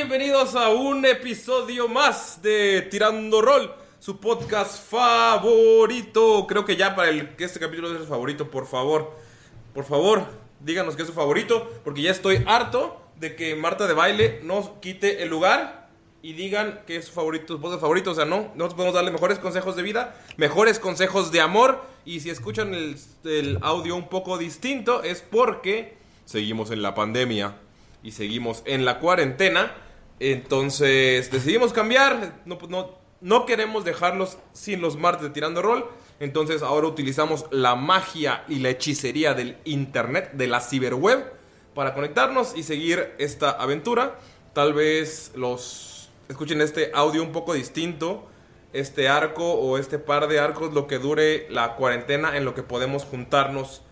Bienvenidos a un episodio más de Tirando Roll, su podcast favorito. Creo que ya para el que este capítulo es el favorito, por favor. Por favor, díganos que es su favorito, porque ya estoy harto de que Marta de Baile nos quite el lugar y digan que es su favorito, su podcast favorito. O sea, no, nosotros podemos darle mejores consejos de vida, mejores consejos de amor. Y si escuchan el, el audio un poco distinto, es porque seguimos en la pandemia y seguimos en la cuarentena. Entonces decidimos cambiar. No, queremos dejarlos sin los martes de tirando rol. Entonces ahora utilizamos la magia y la hechicería del internet, de la ciberweb, para conectarnos y seguir esta aventura. Tal vez los escuchen este audio un poco distinto. Este arco o este par de arcos, lo que dure la cuarentena en lo que podemos juntarnos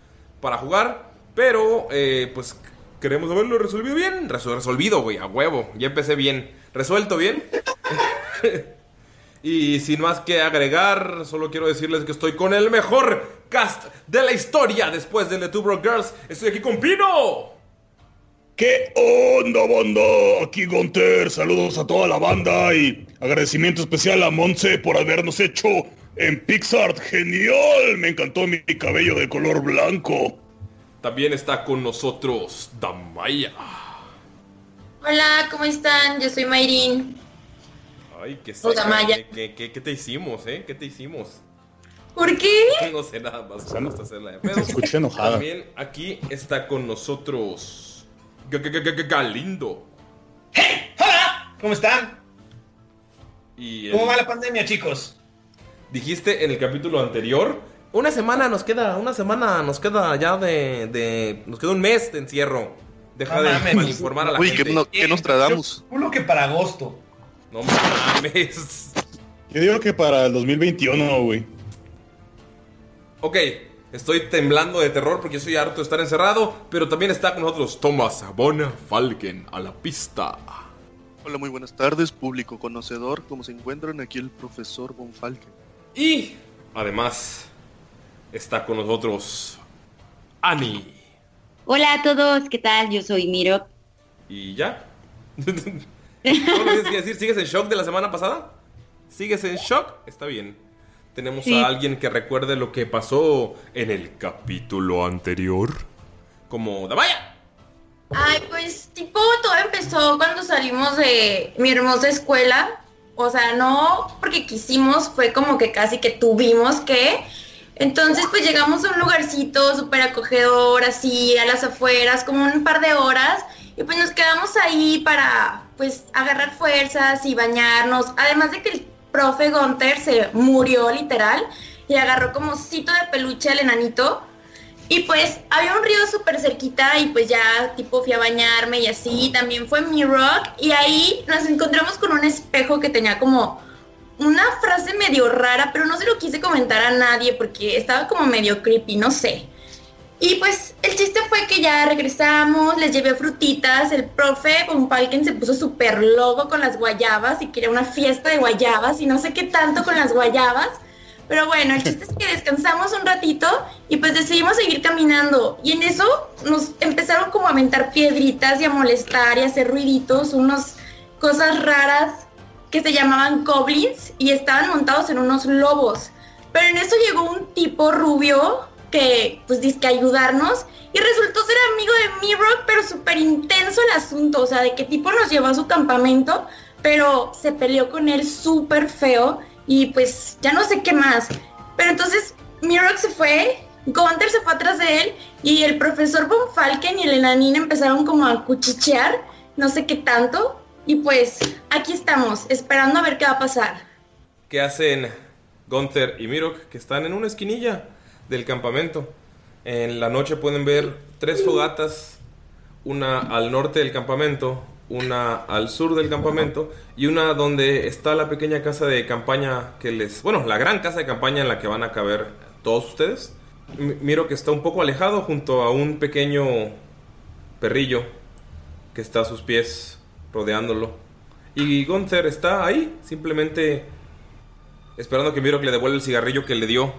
para jugar. Pero, eh, pues queremos haberlo resolvido bien. Resol- resolvido, güey, a huevo. Ya empecé bien. Resuelto bien. y sin más que agregar, solo quiero decirles que estoy con el mejor cast de la historia después de The Two Broke Girls. Estoy aquí con Pino. ¿Qué onda, banda? Aquí Gunter, saludos a toda la banda y agradecimiento especial a Monse por habernos hecho en Pixar. ¡Genial! Me encantó mi cabello de color blanco. También está con nosotros Damaya. Hola, ¿cómo están? Yo soy Mayrin. Ay, qué seca, Maya. ¿Qué, qué, te hicimos, eh? ¿Qué te hicimos? ¿Por qué? No sé nada más. me gusta hacerla de escucha enojada. También aquí está con nosotros G- G- G- G- Galindo. Hola, ¿cómo están? Y el- ¿Cómo va la pandemia, chicos? dijiste en el capítulo anterior. Una semana nos queda, una semana nos queda ya de. de- nos queda un mes de encierro. Deja No de mames. malinformar a la Uy, gente. que, no, que nos tradamos. Uno que para agosto. No mames. Yo digo que para el 2021, güey. Ok, estoy temblando de terror porque soy harto de estar encerrado, pero también está con nosotros Thomas Bona Falken a la pista. Hola, muy buenas tardes, público conocedor. ¿Cómo se encuentran? Aquí el profesor Von Falken. Y además está con nosotros Ani. Hola a todos, ¿qué tal? Yo soy Miro. ¿Y ya? ¿Cómo lo tienes que decir? ¿Sigues en shock de la semana pasada? ¿Sigues en shock? Está bien. Tenemos Sí. a alguien que recuerde lo que pasó en el capítulo anterior. Como Damaya. Ay, pues tipo todo empezó cuando salimos de mi hermosa escuela. O sea, no porque quisimos, fue como que casi que tuvimos que. Entonces pues llegamos a un lugarcito súper acogedor, así a las afueras, como un par de horas. Y pues nos quedamos ahí para pues agarrar fuerzas y bañarnos. Además de que el profe Gunter se murió literal y agarró como cito de peluche al enanito. Y pues había un río súper cerquita y pues ya tipo fui a bañarme y así. También fue mi rock y ahí nos encontramos con un espejo que tenía como una frase medio rara, pero no se lo quise comentar a nadie porque estaba como medio creepy, no sé. Y pues el chiste fue que ya regresamos, les llevé frutitas, el profe Von Falken se puso súper loco con las guayabas y quería una fiesta de guayabas y no sé qué tanto con las guayabas. Pero bueno, el chiste es que descansamos un ratito y pues decidimos seguir caminando. Y en eso nos empezaron como a aventar piedritas y a molestar y a hacer ruiditos, unas cosas raras que se llamaban goblins y estaban montados en unos lobos. Pero en eso llegó un tipo rubio que pues dice que ayudarnos y resultó ser amigo de Mirok, pero súper intenso el asunto, o sea, de qué tipo nos llevó a su campamento, pero se peleó con él súper feo y pues ya no sé qué más. Pero entonces Mirok se fue, Gunther se fue atrás de él y el profesor Von Falken y el enanín empezaron como a cuchichear, no sé qué tanto, y pues aquí estamos, esperando a ver qué va a pasar. ¿Qué hacen Gunther y Mirok que están en una esquinilla del campamento? En la noche pueden ver tres fogatas, una al norte del campamento, una al sur del campamento y una donde está la pequeña casa de campaña que les... Bueno, la gran casa de campaña en la que van a caber todos ustedes. Miro que está un poco alejado junto a un pequeño perrillo que está a sus pies rodeándolo. Y Gunther está ahí, simplemente esperando que Miro que le devuelva el cigarrillo que le dio.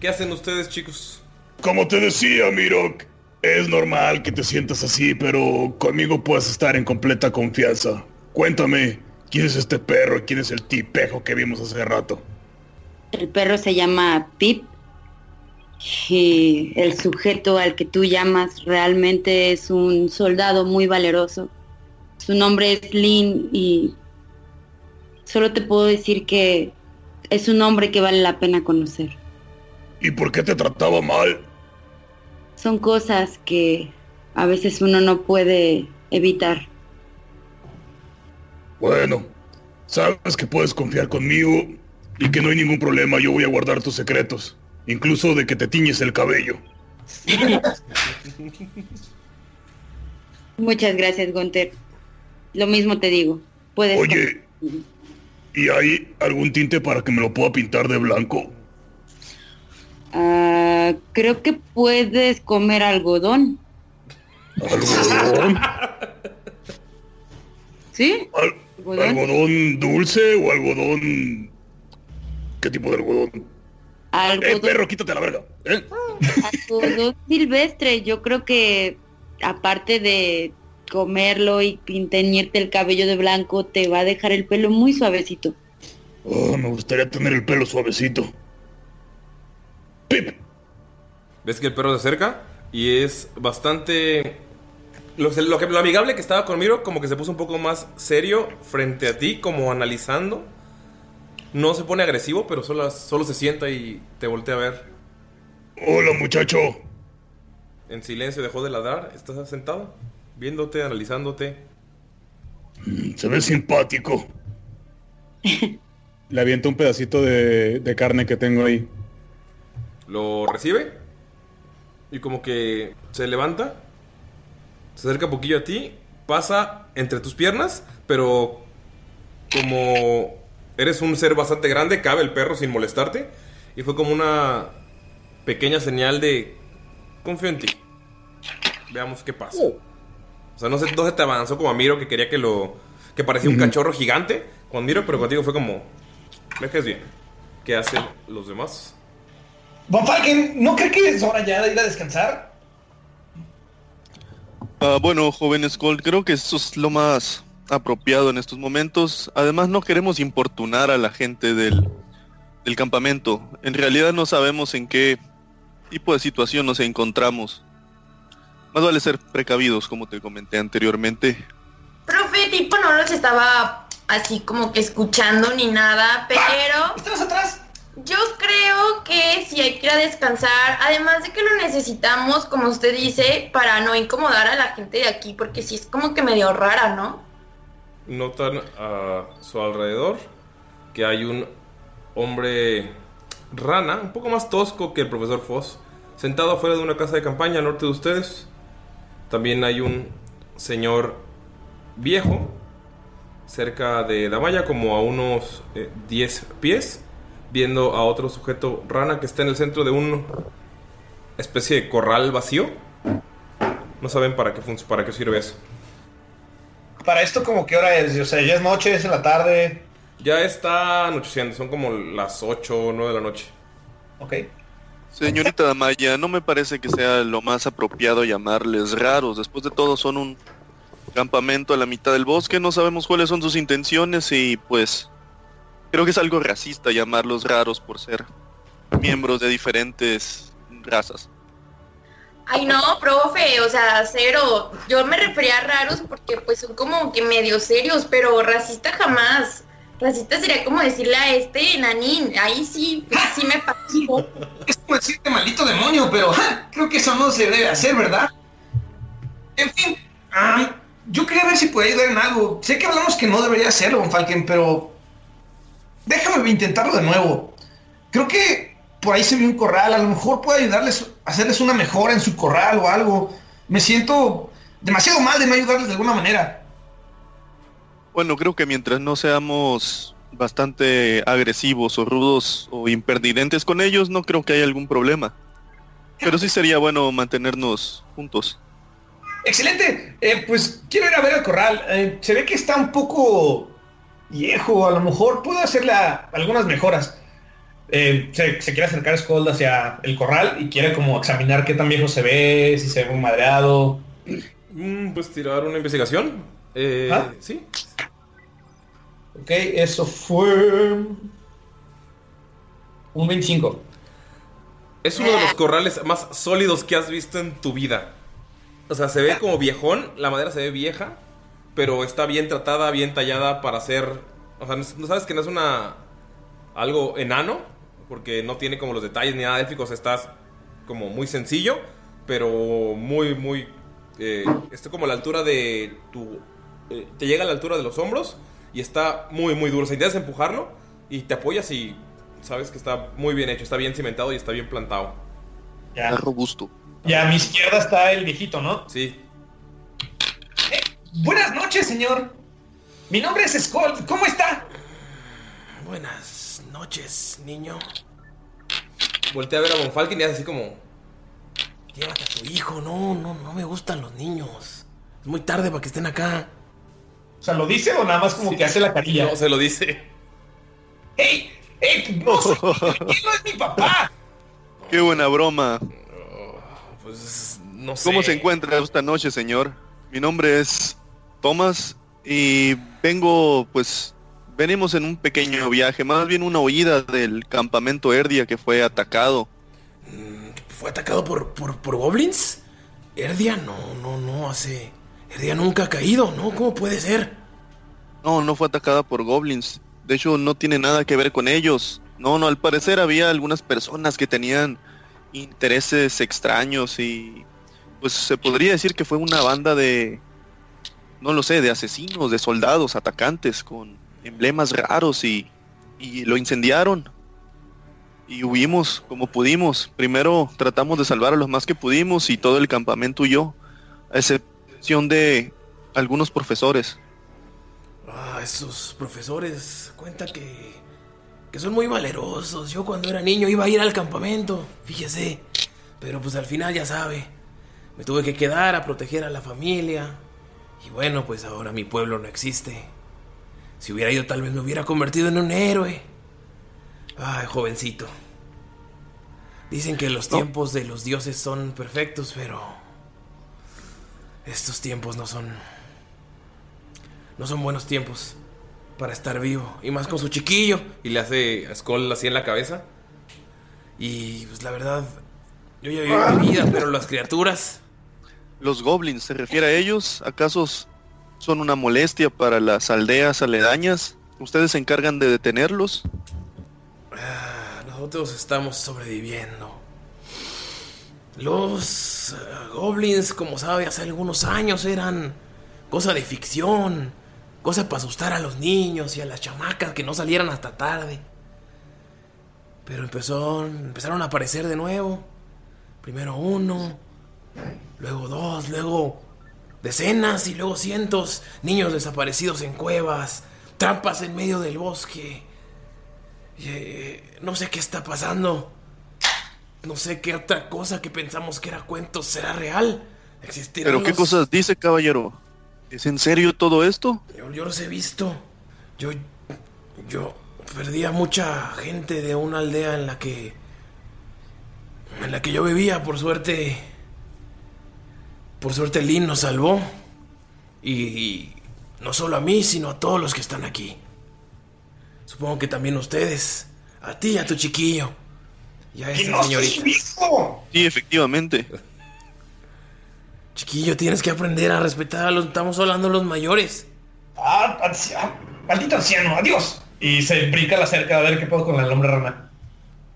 ¿Qué hacen ustedes, chicos? Como te decía, Mirok, es normal que te sientas así, pero conmigo puedes estar en completa confianza. Cuéntame, ¿quién es este perro y quién es el tipejo que vimos hace rato? El perro se llama Pip y el sujeto al que tú llamas realmente es un soldado muy valeroso. Su nombre es Lin y solo te puedo decir que es un hombre que vale la pena conocer. ¿Y por qué te trataba mal? Son cosas que a veces uno no puede evitar. Bueno, sabes que puedes confiar conmigo y que no hay ningún problema, yo voy a guardar tus secretos, incluso de que te tiñes el cabello. Muchas gracias, Gunter. Lo mismo te digo. Puedes Oye, ¿y hay algún tinte para que me lo pueda pintar de blanco? Ah, creo que puedes comer algodón. ¿Algodón? ¿Sí? Al- ¿Algodón? ¿Algodón dulce o algodón... ¿Qué tipo de algodón? Eh, Algodón, perro, quítate la verga. ¿eh? algodón silvestre. Yo creo que aparte de comerlo y teñirte el cabello de blanco, te va a dejar el pelo muy suavecito. Oh, me gustaría tener el pelo suavecito. ¿Ves que el perro se acerca? Y es bastante... Lo, lo que, lo amigable que estaba con Miro, como que se puso un poco más serio frente a ti, como analizando. No se pone agresivo, pero solo, solo se sienta y te voltea a ver. Hola, muchacho. En silencio dejó de ladrar. Estás sentado, viéndote, analizándote. Se ve simpático. Le aviento un pedacito de, de carne que tengo ahí. Lo recibe y como que se levanta, se acerca un poquillo a ti, pasa entre tus piernas, pero como eres un ser bastante grande, cabe el perro sin molestarte y fue como una pequeña señal de confío en ti. Veamos qué pasa. O sea, no se, no se te avanzó como a Miro que quería que lo que parecía un cachorro gigante con Miro, pero contigo fue como me caes bien. ¿Qué hacen los demás? Falken, ¿no cree que es hora ya de ir a descansar? Ah, bueno, joven Skull, creo que eso es lo más apropiado en estos momentos. Además, no queremos importunar a la gente del, del campamento. En realidad no sabemos en qué tipo de situación nos encontramos. Más vale ser precavidos, como te comenté anteriormente. Profe, tipo no los estaba así como que escuchando ni nada, pero... ¡Estás atrás! yo creo que sí hay que ir a descansar, además de que lo necesitamos, como usted dice, para no incomodar a la gente de aquí, porque sí es como que medio rara, ¿no? Notan a su alrededor que hay un hombre rana, un poco más tosco que el profesor Foss, sentado afuera de una casa de campaña al norte de ustedes. También hay un señor viejo cerca de Damaya, como a unos eh, 10 pies, viendo a otro sujeto rana que está en el centro de una especie de corral vacío. No saben para qué, para qué sirve eso. Para esto, como qué hora es? O sea, ya es noche, es en la tarde. Ya está anocheciendo, son como las 8 o 9 de la noche. Ok. Señorita Damaya, no me parece que sea lo más apropiado llamarles raros. Después de todo son un campamento a la mitad del bosque, no sabemos cuáles son sus intenciones y pues creo que es algo racista llamarlos raros por ser miembros de diferentes razas. Ay, no, profe, o sea, cero. Yo me refería a raros porque pues son como que medio serios, pero racista jamás. Racista sería como decirle a este nanín. Ahí sí, pues, sí me pasivo. Es como decirte maldito demonio, pero creo que eso no se debe hacer, ¿verdad? En fin, yo quería ver si podía ayudar en algo. Sé que hablamos que no debería hacerlo, Von Falken, pero déjame intentarlo de nuevo. Creo que por ahí se ve un corral. A lo mejor puedo ayudarles, hacerles una mejora en su corral o algo. Me siento demasiado mal de no ayudarles de alguna manera. Bueno, creo que mientras no seamos bastante agresivos o rudos o impertinentes con ellos, no creo que haya algún problema. Pero sí sería bueno mantenernos juntos. Excelente. Eh, pues quiero ir a ver el corral. Eh, se ve que está un poco viejo. A lo mejor puedo hacerle a- algunas mejoras. Eh, se, se quiere acercar Skold hacia el corral y quiere como examinar qué tan viejo se ve, si se ve muy madreado. Mm, pues tirar una investigación. Eh, ¿Ah? Sí. Ok, eso fue un 25. Es uno de los corrales más sólidos que has visto en tu vida. O sea, se ve como viejón, la madera se ve vieja, pero está bien tratada, bien tallada para hacer... O sea, no, sabes que no es una... algo enano, porque no tiene como los detalles ni nada élficos, estás como muy sencillo, pero muy, muy... Eh, está como a la altura de tu... eh, te llega a la altura de los hombros y está muy, muy duro. O sea, intentas empujarlo y te apoyas y sabes que está muy bien hecho, está bien cimentado y está bien plantado. Ya. robusto. Y a mi izquierda está el viejito, ¿no? Sí. Buenas noches, señor. Mi nombre es Skold. ¿Cómo está? Buenas noches, niño. Voltea a ver a Von Falken y hace así como... Llévate a tu hijo, no, no, no me gustan los niños. Es muy tarde para que estén acá. O sea, ¿lo dice o nada más como que hace la carilla? No, se lo dice. ¡Ey! ¡Ey! ¡No, soy- ¿quién no es mi papá! Qué buena broma. Pues no sé. ¿Cómo se encuentra esta noche, señor? Mi nombre es Thomas y vengo, pues, venimos en un pequeño viaje, más bien una huida del campamento Erdia que fue atacado. ¿Fue atacado por, por, por goblins? Erdia, no, no, no, hace... Erdia nunca ha caído, ¿no? ¿Cómo puede ser? No, no fue atacada por goblins. De hecho, no tiene nada que ver con ellos. No, no, al parecer había algunas personas que tenían intereses extraños y pues se podría decir que fue una banda de, no lo sé, de asesinos, de soldados, atacantes con emblemas raros y, y lo incendiaron. Y huimos como pudimos. Primero tratamos de salvar a los más que pudimos y todo el campamento huyó, a excepción de algunos profesores. Ah, esos profesores cuenta que, que son muy valerosos. Yo cuando era niño iba a ir al campamento, fíjese. Pero pues al final ya sabe, me tuve que quedar a proteger a la familia. Y bueno, pues ahora mi pueblo no existe. Si hubiera ido tal vez me hubiera convertido en un héroe. Ay, jovencito. Dicen que los tiempos de los dioses son perfectos, pero... Estos tiempos no son... No son buenos tiempos para estar vivo. Y más con su chiquillo. Y le hace a Skull así en la cabeza. Y pues la verdad, yo ya viví mi vida, pero las criaturas... ¿Los goblins se refiere a ellos? ¿Acaso son una molestia para las aldeas aledañas? ¿Ustedes se encargan de detenerlos? Ah, nosotros estamos sobreviviendo. Los eh, goblins, como sabe, hace algunos años eran cosa de ficción, cosa para asustar a los niños y a las chamacas que no salieran hasta tarde. Pero empezó, empezaron a aparecer de nuevo. Primero uno, luego dos, luego decenas y luego cientos. Niños desaparecidos en cuevas, trampas en medio del bosque. Eh, no sé qué está pasando. No sé qué otra cosa que pensamos que era cuento será real. Existirán ¿Pero qué cosas dice, caballero? ¿Es en serio todo esto? Yo, yo los he visto. Yo. Yo perdí a mucha gente de una aldea en la que. En la que yo vivía, por suerte. Por suerte Lynn nos salvó. Y, y no solo a mí, sino a todos los que están aquí. Supongo que también ustedes. A ti y a tu chiquillo. Y a esa señorita. Sí, efectivamente. Chiquillo, tienes que aprender a respetar a los. Estamos hablando de los mayores. Ah, ancia- maldito anciano, adiós. Y se brinca la cerca a ver qué puedo con el hombre rana.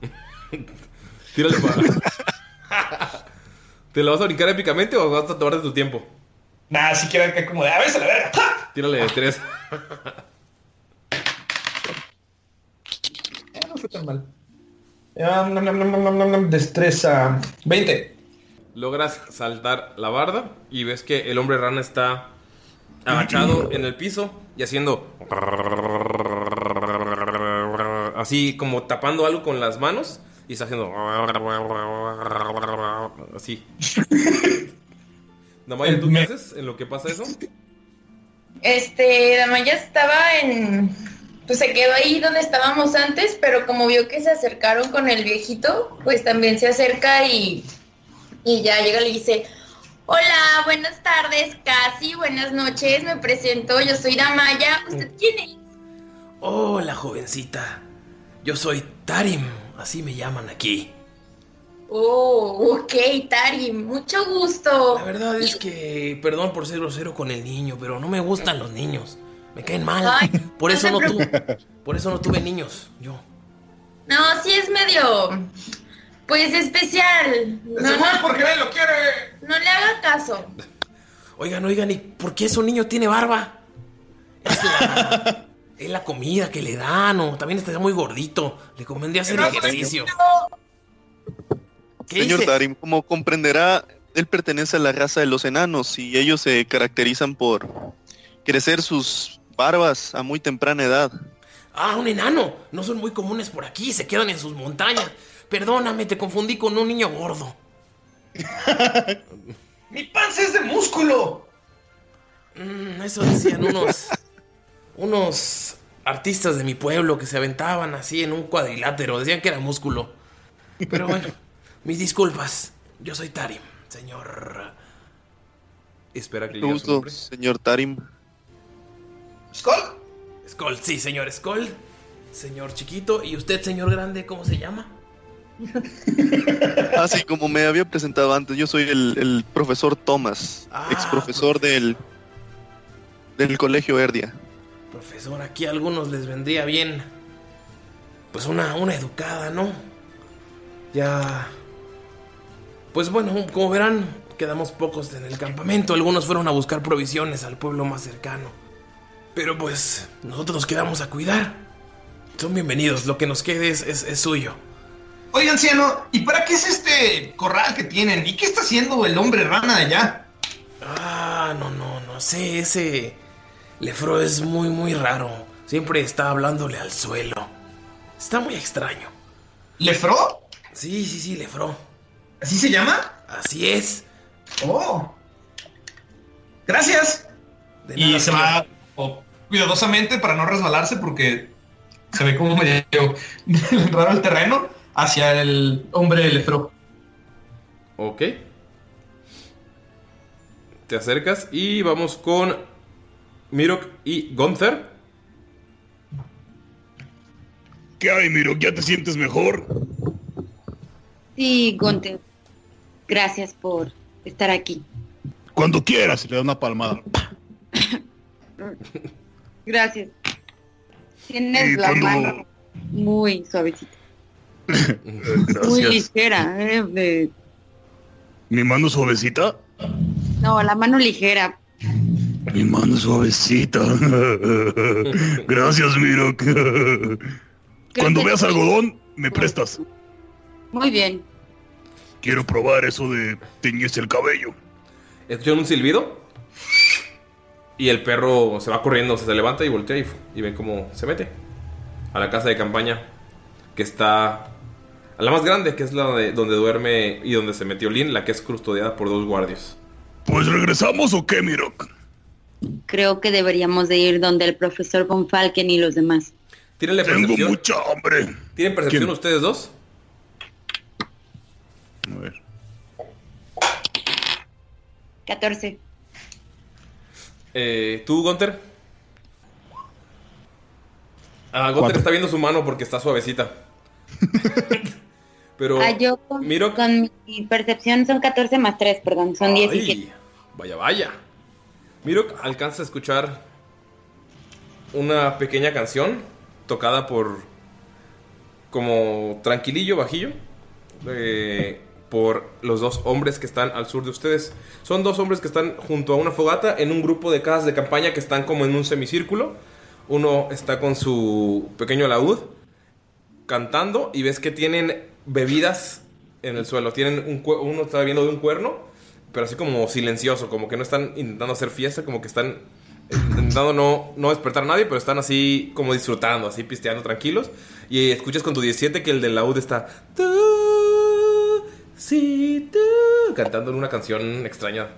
Tírale para. ¿Te lo vas a brincar épicamente o vas a tomarte tu tiempo? Nada, si quieren que como de a ver, se la verga. Tírale de tres. Eh, no fue tan mal. Destreza 20. Logras saltar la barda y ves que el hombre rana está agachado en el piso y haciendo así como tapando algo con las manos y está haciendo así. Damaya, ¿tú qué haces en lo que pasa eso? Este, Damaya estaba en. Pues se quedó ahí donde estábamos antes, pero como vio que se acercaron con el viejito, pues también se acerca y. Y ya llega y le dice: Hola, buenas tardes, casi, buenas noches, me presento, yo soy Damaya. ¿Usted quién es? Hola, jovencita. Yo soy Tarim, así me llaman aquí. Oh, ok, Tari, mucho gusto. La verdad es que, perdón por ser grosero con el niño, pero no me gustan los niños. Me caen mal. Ay, por no eso no tuve, por eso no tuve niños. Yo. No, sí es medio. Pues especial. No, no, porque nadie lo quiere. no le haga caso. Oigan, oigan, ¿y por qué su niño tiene barba? Es la, es la comida que le dan, o también está muy gordito. Le convendría hacer ejercicio. ¿Qué Señor dice? Darim, como comprenderá, él pertenece a la raza de los enanos y ellos se caracterizan por crecer sus barbas a muy temprana edad. Ah, un enano. No son muy comunes por aquí, se quedan en sus montañas. Perdóname, te confundí con un niño gordo. Mi panza es de músculo. Mm, eso decían unos. unos artistas de mi pueblo que se aventaban así en un cuadrilátero. Decían que era músculo. Pero bueno, mis disculpas. Yo soy Tarim, señor. Espera que Mucho gusto, señor Tarim. ¿Skull? Skull, sí, señor Skull. Señor chiquito. ¿Y usted, señor grande, cómo se llama? Así como me había presentado antes, yo soy el, el profesor Thomas, Ah, ex profesor del, del colegio Erdia. Profesor, aquí a algunos les vendría bien. Pues una, una educada, ¿no? Ya. Pues bueno, como verán, quedamos pocos en el campamento. Algunos fueron a buscar provisiones al pueblo más cercano. Pero pues, nosotros nos quedamos a cuidar. Son bienvenidos, lo que nos quede es, es- es suyo. Oiga, anciano, ¿y para qué es este corral que tienen? ¿Y qué está haciendo el hombre rana de allá? Ah, no, no, no sé, ese Lefro es muy, muy raro. Siempre está hablándole al suelo. Está muy extraño. ¿Lefro? Sí, sí, sí, Lefro. ¿Así se llama? Así es. Oh. Gracias. De y nada, se señor. va oh, cuidadosamente para no resbalarse porque se ve como medio raro el terreno hacia el hombre Lefro. Ok. Te acercas y vamos con Mirok y Gunther. ¿Qué hay, Miro? ¿Ya te sientes mejor? Sí, Gunter. Gracias por estar aquí. Cuando quieras, le da una palmada. Gracias. Tienes Y la cuando- mano muy suavecita. Muy ligera. eh, de- ¿Mi mano suavecita? No, la mano ligera. Mi mano suavecita. Gracias, Mirok. Cuando veas algodón, me prestas. Muy bien. Quiero probar eso de teñirse el cabello. Escuchan un silbido. Y el perro se va corriendo, se levanta y voltea y, y ve cómo se mete a la casa de campaña que está a la más grande, que es la de- donde duerme y donde se metió Lin, la que es custodiada por dos guardias. Pues regresamos o qué, Mirok. Creo que deberíamos de ir donde el profesor Von Falken y los demás. Tírenle Tengo percepción. mucha hambre. ¿Tienen percepción ¿Quién? ustedes dos? A ver. 14. Eh, ¿Tú, Gunter? Ah, Gunter Cuatro. está viendo su mano porque está suavecita. Pero. Ah, yo con, Miro- con mi percepción son 14 más 3, perdón, son 17. Ay, vaya, vaya. Mirok alcanza a escuchar una pequeña canción tocada por. como tranquilillo, bajillo. eh, por los dos hombres que están al sur de ustedes. Son dos hombres que están junto a una fogata en un grupo de casas de campaña que están como en un semicírculo. Uno está con su pequeño laúd cantando y ves que tienen bebidas en el suelo. Tienen uno está viendo de un cuerno, pero así como silencioso, como que no están intentando hacer fiesta, como que están eh, intentando no, no despertar a nadie, pero están así como disfrutando, así pisteando tranquilos. Y escuchas con tu 17 que el del laúd está sí, tú, cantando una canción extraña.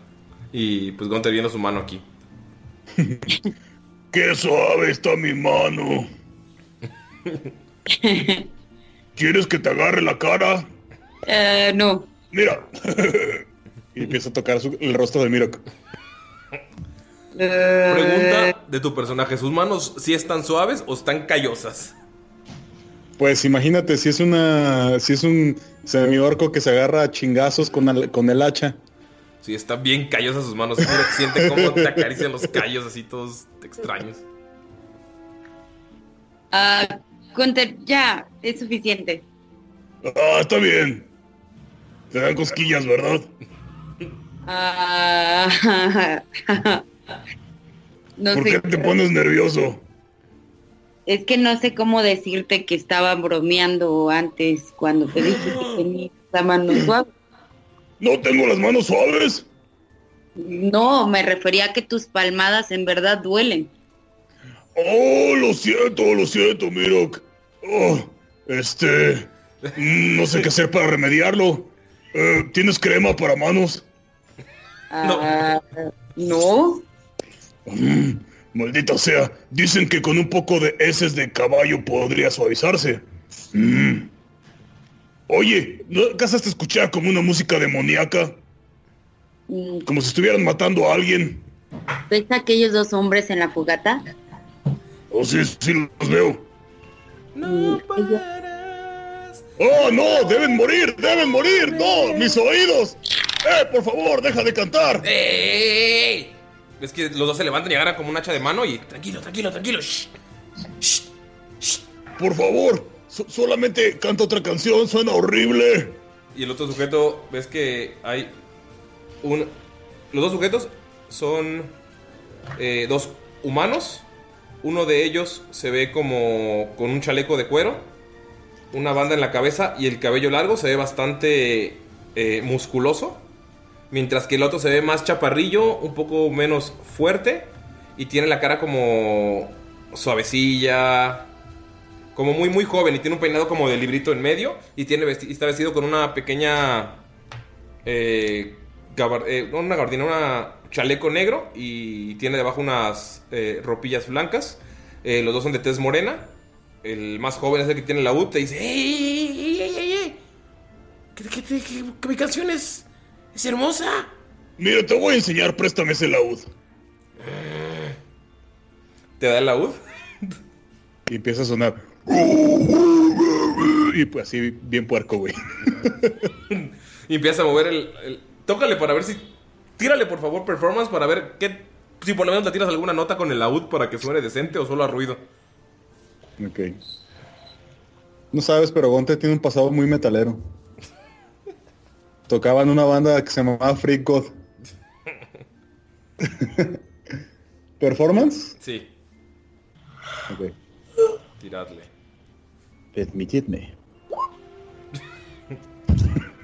Y pues Gunter viendo su mano aquí. Qué suave está mi mano. ¿Quieres que te agarre la cara? Eh, no. Mira. Y empieza a tocar su- el rostro de Mirok. Eh, Pregunta de tu personaje, ¿sus manos sí están suaves o están callosas? Pues imagínate si es una. si es un semiorco que se agarra a chingazos con el, con el hacha. Sí, están bien callosas sus manos. Siente cómo te acarician los callos así todos extraños. ah, Gunther, ya, es suficiente. Ah, está bien. Te dan cosquillas, ¿verdad? Ah, no ¿Por sé. qué te pones nervioso? Es que no sé cómo decirte que estaba bromeando antes cuando te dije que tenía la mano suave. ¿No tengo las manos suaves? No, me refería a que tus palmadas en verdad duelen. Oh, lo siento, lo siento, Mirok. Oh, este... No sé qué hacer para remediarlo. Eh, ¿Tienes crema para manos? Ah, no. Mm, maldita sea. Dicen que con un poco de heces de caballo podría suavizarse. Mm. Oye, ¿no acaso te escuchar como una música demoníaca? Mm, Como si estuvieran matando a alguien. ¿Ves a aquellos dos hombres en la fogata? Oh, sí, sí, los veo. Ellos- ¡Oh, no! ¡Deben morir! ¡Deben morir! ¡No! ¡Mis oídos! ¡Eh, por favor, deja de cantar! ¡Ey! Ves que los dos se levantan y agarran como un hacha de mano y... Tranquilo, tranquilo, tranquilo. shh. Por favor, so- solamente canta otra canción, suena horrible. Y el otro sujeto, ves que hay un... Los dos sujetos son eh, dos humanos. Uno de ellos se ve como con un chaleco de cuero, una banda en la cabeza y el cabello largo se ve bastante eh, musculoso. Mientras que el otro se ve más chaparrillo, un poco menos fuerte y tiene la cara como suavecilla, como muy muy joven y tiene un peinado como de librito en medio y tiene vesti- está vestido con una pequeña eh, eh, una gabardina, una chaleco negro y tiene debajo unas eh, ropillas blancas. Eh, los dos son de tez morena. El más joven es el que tiene la U. Te dice: ¡Ey, ey, ey, ey, ey! ¿Qué, qué, qué, qué- qué mi canción es, es hermosa! Mira, te voy a enseñar, préstame ese laúd. ¿Te da el laúd? Y empieza a sonar. Y pues así, bien puerco, güey. Y empieza a mover el, el- Tócale para ver si. Tírale por favor performance para ver qué. Si por lo menos le tiras alguna nota con el laúd para que suene decente o solo a ruido. Ok. No sabes, pero Gonte tiene un pasado muy metalero. Tocaba en una banda que se llamaba Freak God. ¿Performance? Sí, Ok. tiradle. Permitidme.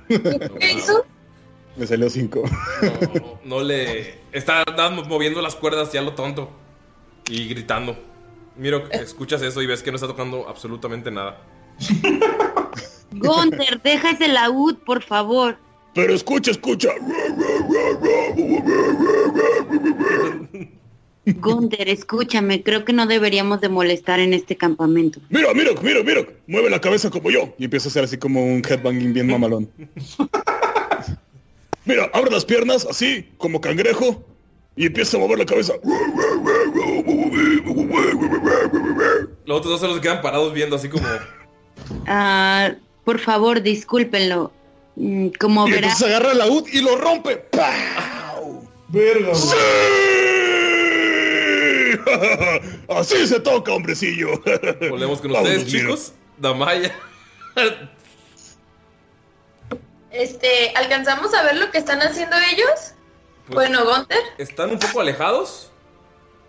¿Qué hizo? Me salió 5. No, no le. Está más moviendo las cuerdas ya lo tonto. Y gritando. Miro, escuchas eso y ves que no está tocando absolutamente nada. Gunther, deja ese laúd, por favor. Pero escucha, escucha. Gunther, escúchame, creo que no deberíamos de molestar en este campamento. Mira, mira, mira, mira. Mueve la cabeza como yo. Y empieza a hacer así como un headbanging bien mamalón. Mira, abre las piernas así, como cangrejo. Y empieza a mover la cabeza. Los otros dos se quedan parados viendo así como. Ah, por favor, discúlpenlo. Mm, Como Y verás, entonces agarra el laúd y lo rompe. Verga, ¡Sí! Así se toca, hombrecillo. Volvemos con Vámonos, ustedes, mira. chicos. Damaya. Este, ¿alcanzamos a ver lo que están haciendo ellos? Bueno, Gunther. Están un poco alejados.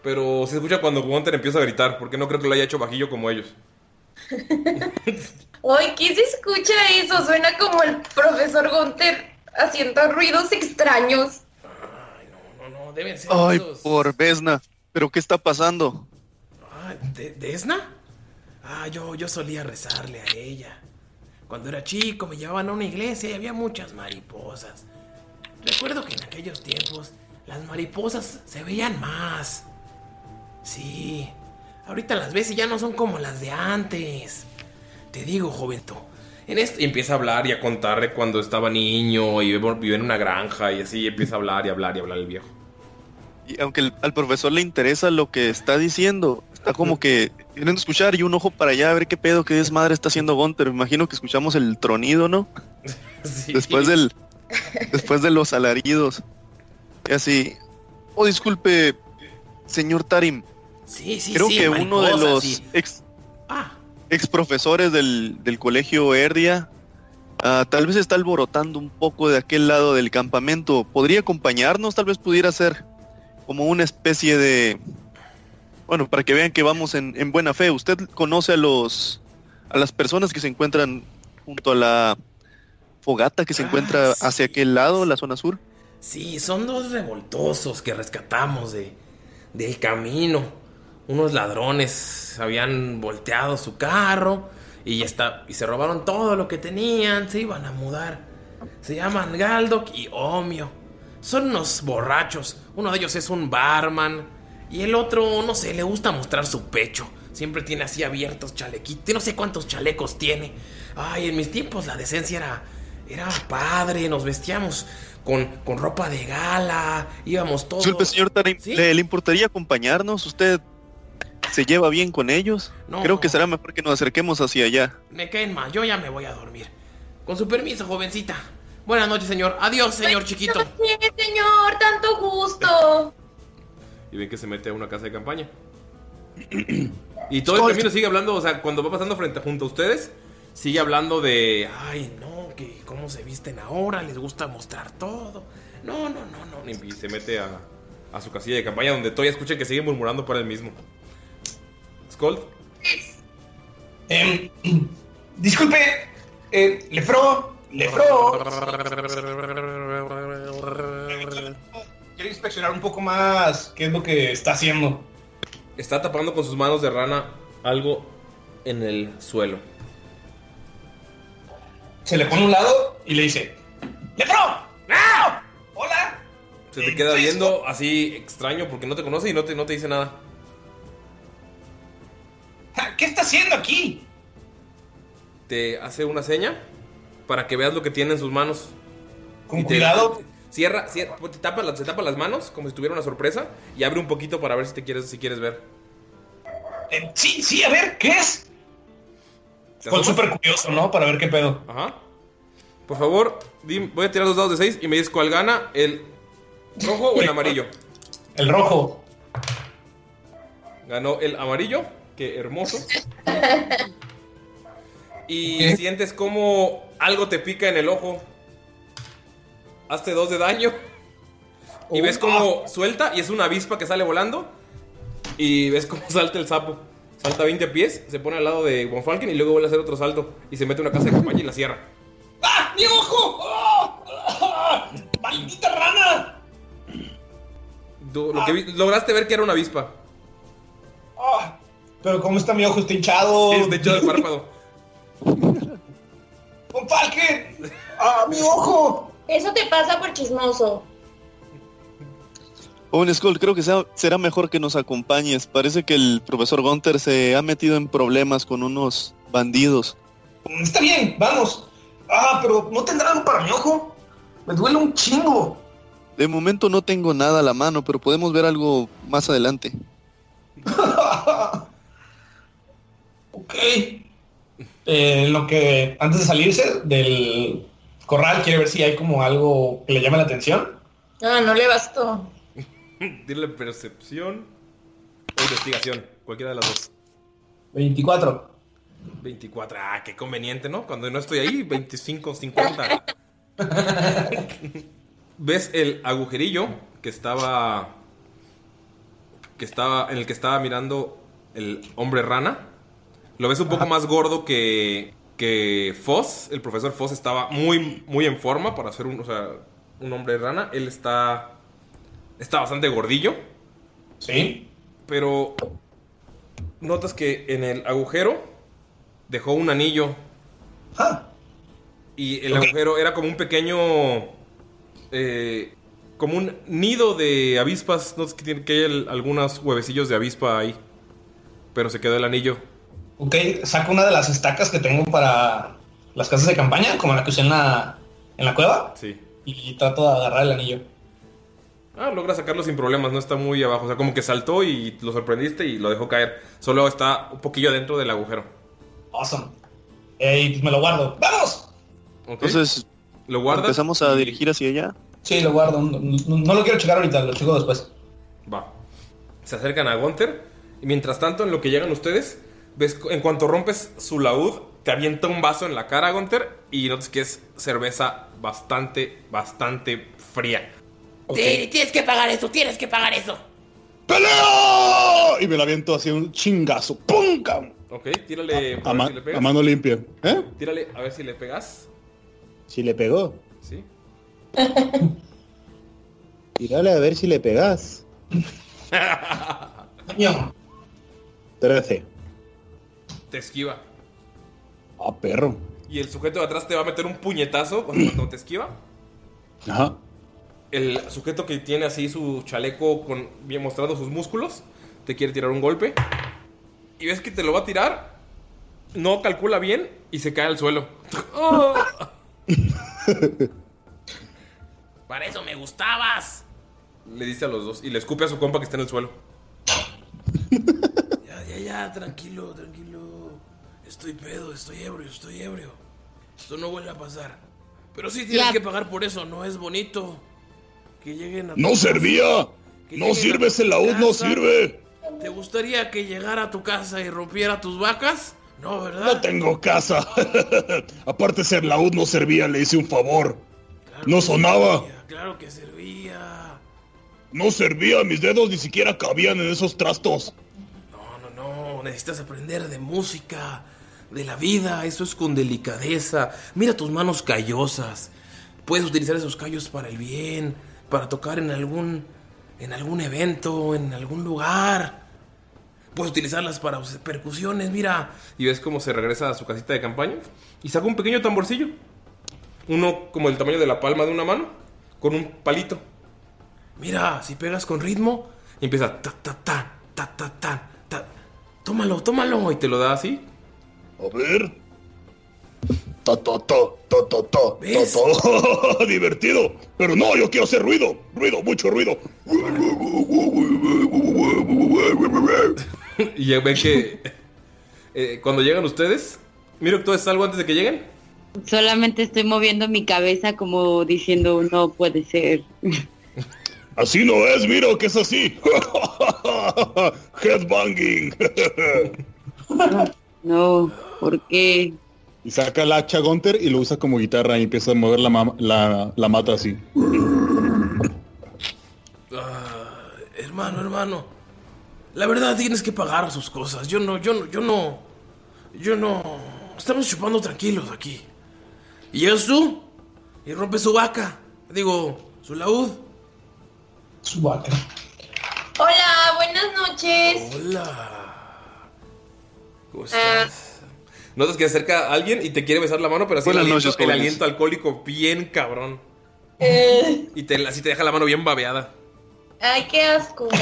Pero se escucha cuando Gunter empieza a gritar. Porque no creo que lo haya hecho bajillo como ellos. Ay, ¿qué se escucha eso? Suena como el profesor Gunther haciendo ruidos extraños. No, no, deben ser Ay, esos. por Vesna. ¿Pero qué está pasando? Ah, ¿de, ¿Desna? Ah, yo, yo solía rezarle a ella. Cuando era chico me llevaban a una iglesia y había muchas mariposas. Recuerdo que en aquellos tiempos las mariposas se veían más. Sí, ahorita las ves y ya no son como las de antes. Te digo, joveto. En esto y empieza a hablar y a contarle cuando estaba niño y vivió en una granja y así empieza a hablar y hablar y hablar el viejo. Y aunque el- al profesor le interesa lo que está diciendo, está como que queriendo escuchar y un ojo para allá a ver qué pedo, qué desmadre está haciendo Gunter. Me imagino que escuchamos el tronido, ¿no? Sí. Después del después de los alaridos. Y así, oh disculpe, señor Tarim, Sí, sí, creo sí, que uno de los sí. ex, Ah, ex profesores del, del colegio Erdia ah, tal vez está alborotando un poco de aquel lado del campamento. ¿Podría acompañarnos? Tal vez pudiera ser como una especie de... Bueno, para que vean que vamos en, en buena fe. ¿Usted conoce a los... a las personas que se encuentran junto a la fogata que se Ah, encuentra sí. hacia aquel lado, la zona sur? Sí, son dos revoltosos que rescatamos de, del camino. Unos ladrones habían volteado su carro y ya está, y se robaron todo lo que tenían, se iban a mudar. Se llaman Galdok y Omio. Son unos borrachos. Uno de ellos es un barman y el otro, no sé, le gusta mostrar su pecho. Siempre tiene así abiertos chalequitos. No sé cuántos chalecos tiene. Ay, en mis tiempos la decencia era era padre, nos vestíamos con, con ropa de gala, íbamos todos. Disculpe, señor Tarim, ¿Sí? ¿le, le importaría acompañarnos? ¿Usted se lleva bien con ellos? No. Creo que será mejor que nos acerquemos hacia allá. Me caen mal, yo ya me voy a dormir. Con su permiso, jovencita. Buenas noches, señor. Adiós, señor chiquito. Sí, señor, tanto gusto. Y ven que se mete a una casa de campaña. Y todo el camino sigue hablando, o sea, cuando va pasando frente junto a ustedes, sigue hablando de, ay, no, que cómo se visten ahora, les gusta mostrar todo. No, no, no, no. Y se mete a, a su casilla de campaña donde todavía escuchan que sigue murmurando para él mismo. Scold, Em, disculpe, eh, Lefro, Lefro. Quiero inspeccionar un poco más qué es lo que está haciendo. está tapando con sus manos de rana algo en el suelo. Se le pone a un lado y le dice, ¡Lefro! ¡No! ¡Hola! Se te queda viendo así extraño porque no te conoce y no te, no te dice nada. ¿Qué está haciendo aquí? Te hace una seña para que veas lo que tiene en sus manos. Con Y te- cuidado. Cierra, cierra te tapa, la- se tapa las manos como si tuviera una sorpresa y abre un poquito para ver si te quieres, si quieres ver. Eh, sí, sí, a ver, ¿qué es? ¿Te Con súper curioso, ¿no? Para ver qué pedo. Ajá. Por favor, dim- voy a tirar dos dados de 6 y me dices cuál gana, el rojo o el amarillo. El rojo. Ganó el amarillo, qué hermoso. Y sientes como algo te pica en el ojo. Hazte dos de daño. Y ves como suelta y es una avispa que sale volando. Y ves cómo salta el sapo. Salta 20 pies, se pone al lado de Von Falken y luego vuelve a hacer otro salto. Y se mete en una casa de campaña y la cierra. ¡Ah! ¡Mi ojo! ¡Ah! ¡Ah! ¡Maldita rana! Du- lo que vi- lograste ver que era una avispa. ¡Ah! Pero cómo está mi ojo, está hinchado. Sí, está hinchado el párpado. ¡Von Falken! ¡Ah, mi ojo! Eso te pasa por chismoso. Owen Skull, creo que sea- será mejor que nos acompañes. Parece que el profesor Gunter se ha metido en problemas con unos bandidos. Está bien, vamos. Ah, pero ¿no tendrá algo para mi ojo? Me duele un chingo. De momento no tengo nada a la mano, pero podemos ver algo más adelante. ok. Eh, lo que antes de salirse del corral quiere ver si hay como algo que le llame la atención. Ah, no le bastó. Dile percepción o investigación. Cualquiera de las dos. 24. 24. Ah, qué conveniente, ¿no? Cuando no estoy ahí, 25, 50. ¿Ves el agujerillo que estaba. que estaba. en el que estaba mirando el hombre rana? Lo ves un poco más gordo que. que Foss. El profesor Foss estaba muy, muy en forma para ser un, o sea, un hombre rana. Él está. está bastante gordillo. Sí. Pero. notas que en el agujero dejó un anillo. Y el agujero era como un pequeño. eh, como un nido de avispas. No sé que tiene que hay el- algunos huevecillos de avispa ahí. Pero se quedó el anillo. Ok, saco una de las estacas que tengo para las casas de campaña, como la que usé en la, en la cueva, Sí. y trato de agarrar el anillo. Ah, logra sacarlo sin problemas, no está muy abajo. O sea, como que saltó y lo sorprendiste y lo dejó caer. Solo está un poquillo adentro del agujero. Awesome. Eh, y pues me lo guardo. ¡Vamos! Entonces, ¿lo guardas? Empezamos a dirigir hacia allá. Sí, lo guardo. No, no- no lo quiero checar ahorita, lo checo después. Va. Se acercan a Gunther. Y mientras tanto, en lo que llegan ustedes, ves en cuanto rompes su laúd, te avienta un vaso en la cara, Gunther. Y notas que es cerveza bastante, bastante fría. Sí, tienes que pagar eso, tienes que pagar eso. ¡Pelea! Y me la aviento así un chingazo. ¡Pum! cam! Ok, tírale. A, A, ma- ver si le pegas. a mano limpia. ¿Eh? Tírale a ver si le pegas. Si le pegó. Sí. Tírale a ver si le pegas. 13. Te esquiva. Ah, perro. Y el sujeto de atrás te va a meter un puñetazo cuando te esquiva. Ajá. El sujeto que tiene así su chaleco con bien mostrando sus músculos te quiere tirar un golpe. Y ves que te lo va a tirar. No calcula bien y se cae al suelo. ¡Oh! Para eso me gustabas. Le dice a los dos y le escupe a su compa que está en el suelo. Ya, ya, ya, tranquilo, tranquilo. Estoy pedo, estoy ebrio, estoy ebrio. Esto no vuelve a pasar. Pero sí tienes Ya. que pagar por eso, no es bonito. Que lleguen a tu ¡No casa. servía! Que ¡No sirve ese laúd, no sirve! ¿Te gustaría que llegara a tu casa y rompiera tus vacas? No, ¿verdad? No tengo casa. Aparte ese laúd no servía, le hice un favor. No sonaba. Claro que servía. No servía, mis dedos ni siquiera cabían en esos trastos. No, no, necesitas aprender de música, de la vida, eso es con delicadeza. Mira tus manos callosas. Puedes utilizar esos callos para el bien, para tocar en algún en algún evento, en algún lugar. Puedes utilizarlas para us- percusiones, mira. Y ves cómo se regresa a su casita de campaña y saca un pequeño tamborcillo. Uno como el tamaño de la palma de una mano, con un palito. Mira, si pegas con ritmo, Y empieza ta ta ta ta ta ta ta. Tómalo, tómalo. Y te lo da así. A ver. Ta ta ta ta ta ta ¿Ves? ta, ta. Divertido. Pero no, yo quiero hacer ruido. Ruido, mucho ruido. y ya ven que eh, cuando llegan ustedes, miro ¿tú haces algo antes de que lleguen? Solamente estoy moviendo mi cabeza como diciendo no puede ser. Así no es, mira que es así. Headbanging. No, ¿por qué? Y saca el hacha Gunter y lo usa como guitarra y empieza a mover la, ma- la, la mata así. Ah, hermano, hermano. La verdad tienes que pagar sus cosas. Yo no, yo no, yo no. Yo no. Estamos chupando tranquilos aquí. Y llegas tú y rompes su vaca. Digo, su laúd. Su vaca. Hola, buenas noches. Hola. ¿Cómo Ah, estás? Notas que se acerca alguien y te quiere besar la mano, pero así el aliento, noches, el aliento alcohólico bien cabrón. eh, Y te, así te deja la mano bien babeada. ay, qué asco.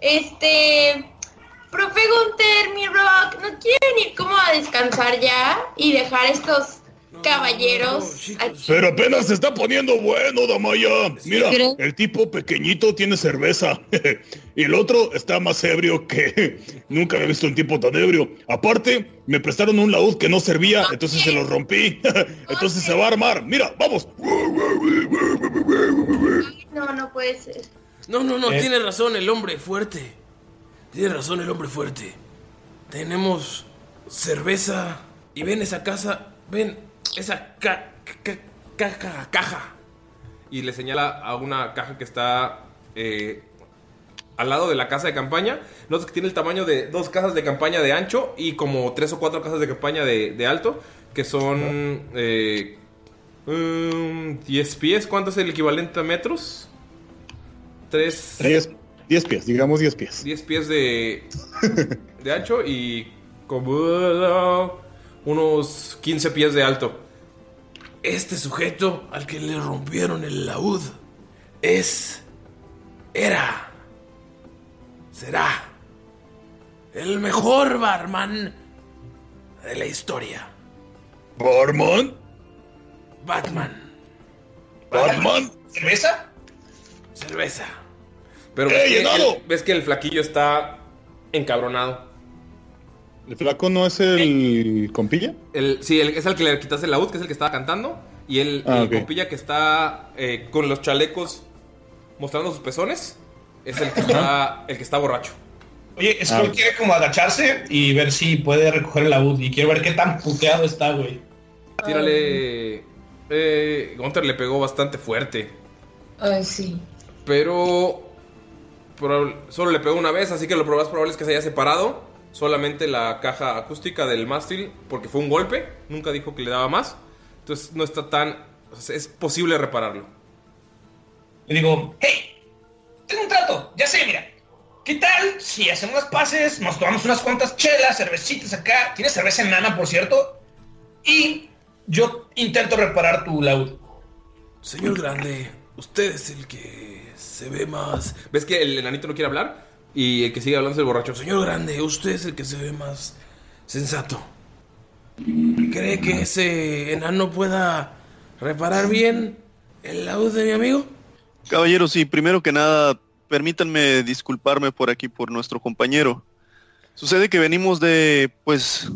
Este, profe Gunter, mi rock, ¿no quieren ir como a descansar ya y dejar estos caballeros? Pero apenas se está poniendo bueno, Damaya. Mira, el tipo pequeñito tiene cerveza. y el otro está más ebrio que... Nunca había visto un tipo tan ebrio. Aparte, me prestaron un laúd que no servía, entonces se lo rompí. entonces se va a armar. Mira, vamos. No, no puede ser. No, no, no, Eh. tiene razón el hombre fuerte. Tiene razón el hombre fuerte. Tenemos cerveza. Y ven esa casa. Ven esa ca- ca- caja. caja. Y le señala a una caja que está eh, al lado de la casa de campaña. Notas que tiene el tamaño de dos casas de campaña de ancho y como tres o cuatro casas de campaña de, de alto. Que son eh, um, 10 pies. ¿Cuánto es el equivalente a metros? 3, 10, 10 pies, digamos 10 pies. 10 pies de, de ancho y como unos 15 pies de alto. Este sujeto al que le rompieron el laúd es, era, será el mejor barman de la historia. ¿Barman? Batman, ¿Batman? ¿Cerveza? cerveza. Pero ¡Eh, ves, que llenado! el, ves que el flaquillo está encabronado. ¿El flaco no es el compilla? El, sí, el- es el que le quitaste el laúd, que es el que estaba cantando. Y el, Ah, el compilla que está eh, con los chalecos mostrando sus pezones es el que está, el que está borracho. Oye, Skull Ah. quiere como agacharse y ver si puede recoger el laúd. Y quiero ver qué tan puteado está, güey. Tírale. Eh, Gunter le pegó bastante fuerte. Ay, sí. Pero. probable- solo le pegó una vez, así que lo más probable es que se haya separado. Solamente la caja acústica del mástil, porque fue un golpe. Nunca dijo que le daba más. Entonces no está tan. o sea, es posible repararlo. Le digo, hey, tengo un trato, ya sé, mira. ¿Qué tal si hacemos las pases, nos tomamos unas cuantas chelas, cervecitas acá? ¿Tienes cerveza enana, por cierto? Y yo intento reparar tu laúd. Señor Grande, usted es el que se ve más. ¿Ves que el enanito no quiere hablar? Y el que sigue hablando es el borracho. Señor Grande, usted es el que se ve más sensato. ¿Cree que ese enano pueda reparar bien el laúd de mi amigo? Caballero, sí, primero que nada, permítanme disculparme por aquí por nuestro compañero. Sucede que venimos de, pues,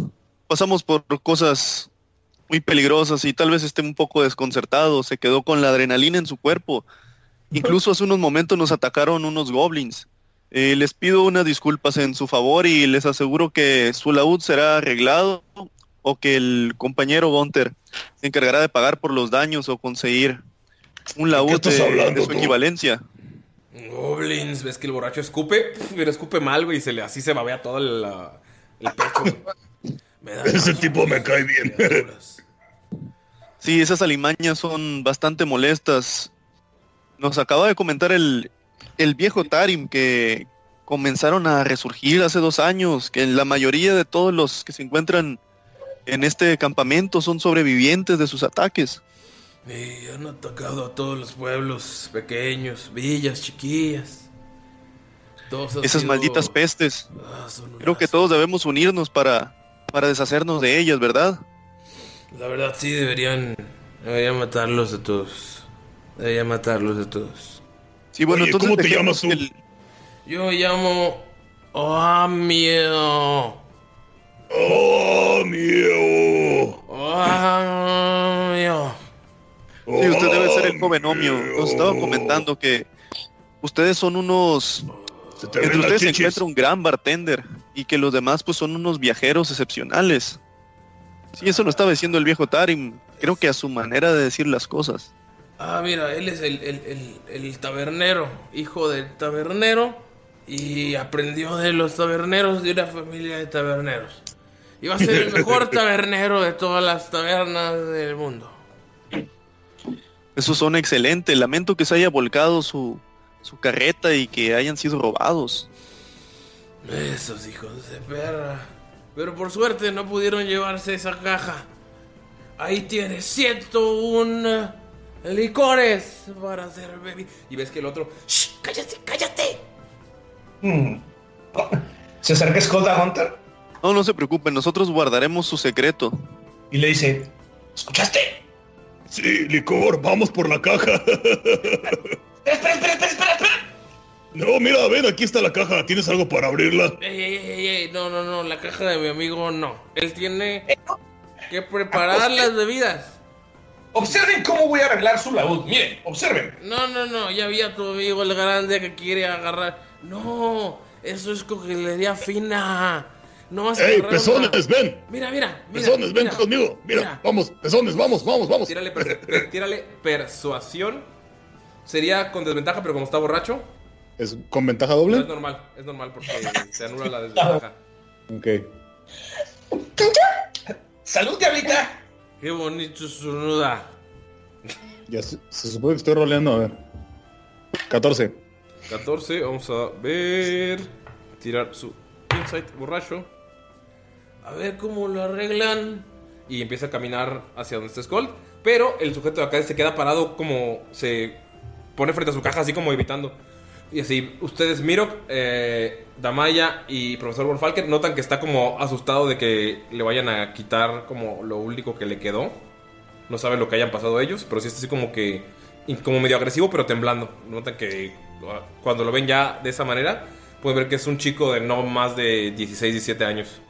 pasamos por cosas muy peligrosas y tal vez esté un poco desconcertado, se quedó con la adrenalina en su cuerpo. Incluso hace unos momentos nos atacaron unos goblins. Eh, les pido unas disculpas en su favor y les aseguro que su laúd será arreglado o que el compañero Gunter se encargará de pagar por los daños o conseguir un laúd de, hablando de su tú? equivalencia. Goblins, ves que el borracho escupe, pero escupe mal, güey, y se le, así se babea todo el, la- el pecho. güey. Me da Ese más tipo me cae bien. criaturas. Sí, esas alimañas son bastante molestas. Nos acaba de comentar el, el viejo Tarim que comenzaron a resurgir hace dos años, que la mayoría de todos los que se encuentran en este campamento son sobrevivientes de sus ataques. Y han atacado a todos los pueblos pequeños, villas, chiquillas. Todos Esas sido- malditas pestes. Ah, Creo que todos debemos unirnos para, para deshacernos de ellas, ¿verdad? La verdad sí deberían, deberían matarlos a todos. Deberían matarlos a todos. Sí, bueno, Oye, entonces ¿cómo te llamas tú? el- Yo me llamo Oamio. ¡Oh, mío! Oamio. Sí, usted debe ser el joven Omio. Nos estaba comentando que ustedes son unos... Entre ustedes se encuentra un gran bartender y que los demás pues son unos viajeros excepcionales. Sí, eso lo estaba diciendo el viejo Tarim. Creo que a su manera de decir las cosas. Ah, mira, él es el, el- el- el tabernero, hijo del tabernero, y aprendió de los taberneros de una familia de taberneros. Y va a ser el mejor tabernero de todas las tabernas del mundo. Esos son excelentes. Lamento que se haya volcado su, su carreta y que hayan sido robados. Esos hijos de perra. Pero por suerte no pudieron llevarse esa caja. Ahí tienes 101 licores para hacer bebidas. Y ves que el otro. ¡Shh! ¡Cállate, cállate! Mm. Se acerca Scott a Hunter No, no se preocupen, nosotros guardaremos su secreto. y le dice, ¿escuchaste? Sí, licor, vamos por la caja. Espera, espera, espera, espera, espera, espera. No, mira, ven, aquí está la caja. ¿Tienes algo para abrirla? Ey, ey, ey, ey, no, no, no, la caja de mi amigo no. Él tiene que preparar las bebidas. Observen cómo voy a arreglar su laúd. Miren, observen. No, no, no, ya vi a tu amigo el grande que quiere agarrar. No, eso es coctelería fina. No vas a ¡Ey, una- pezones, ven! Mira, mira, mira. Pezones, ven mira. conmigo. Mira, mira. vamos, pezones, vamos, vamos, vamos. Tírale, per- tírale persuasión. Sería con desventaja, pero como está borracho. ¿Es con ventaja No doble? es normal, es normal porque se anula la desventaja. Ok. Salud, diablita. Qué bonito estornuda. Ya se, se supone que estoy roleando, a ver. 14. 14, vamos a ver. Tirar su insight borracho. A ver cómo lo arreglan. Y empieza a caminar hacia donde está Skull. Pero el sujeto de acá se queda parado como se pone frente a su caja, así como evitando. Y así, ustedes, Mirok, eh, Damaya y Profesor Wolfalker, notan que está como asustado de que le vayan a quitar como lo único que le quedó. No saben lo que hayan pasado ellos, pero sí está así como que. como medio agresivo, pero temblando. Notan que uh, cuando lo ven ya de esa manera, pueden ver que es un chico de no más de 16, 17 años.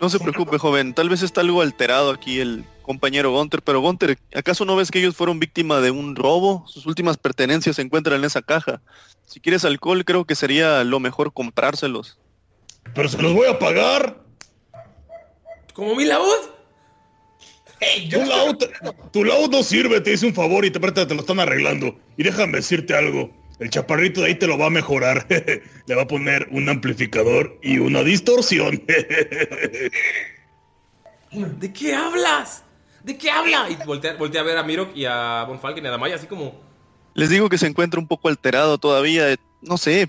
No se preocupe, joven. Tal vez está algo alterado aquí el compañero Gunter, pero Gunter, ¿acaso no ves que ellos fueron víctima de un robo? Sus últimas pertenencias se encuentran en esa caja. Si quieres alcohol, creo que sería lo mejor comprárselos. Pero se los voy a pagar. ¿Como mi laúd? Hey, Tu laúd, tu laúd no sirve, te hice un favor y te, te lo están arreglando. Y déjame decirte algo. El chaparrito de ahí te lo va a mejorar. Le va a poner un amplificador y una distorsión. ¿De qué hablas? ¿De qué habla? Y voltea, voltea a ver a Mirok y a Von Falken y a Damaya, así como. Les digo que se encuentra un poco alterado todavía. eh, No sé,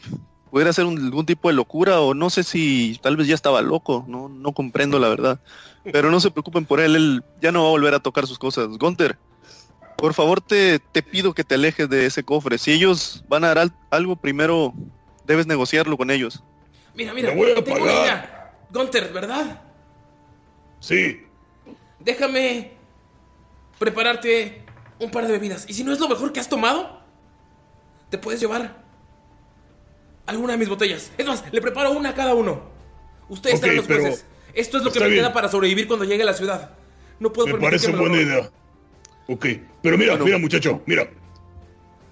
pudiera ser un- algún tipo de locura o no sé si tal vez ya estaba loco. No, no comprendo la verdad. Pero no se preocupen por él, él ya no va a volver a tocar sus cosas. Gunter, por favor te, te pido que te alejes de ese cofre. Si ellos van a dar al- algo, primero debes negociarlo con ellos. Mira, mira, voy a tengo una pagar. idea. Gunter, ¿verdad? sí. Déjame prepararte un par de bebidas. Y si no es lo mejor que has tomado, te puedes llevar alguna de mis botellas. Es más, le preparo una a cada uno. Ustedes Ok, serán los jueces. Esto es lo que me bien. queda para sobrevivir cuando llegue a la ciudad. No puedo Me parece que me buena idea. Ok, pero mira, Bueno. mira muchacho, mira.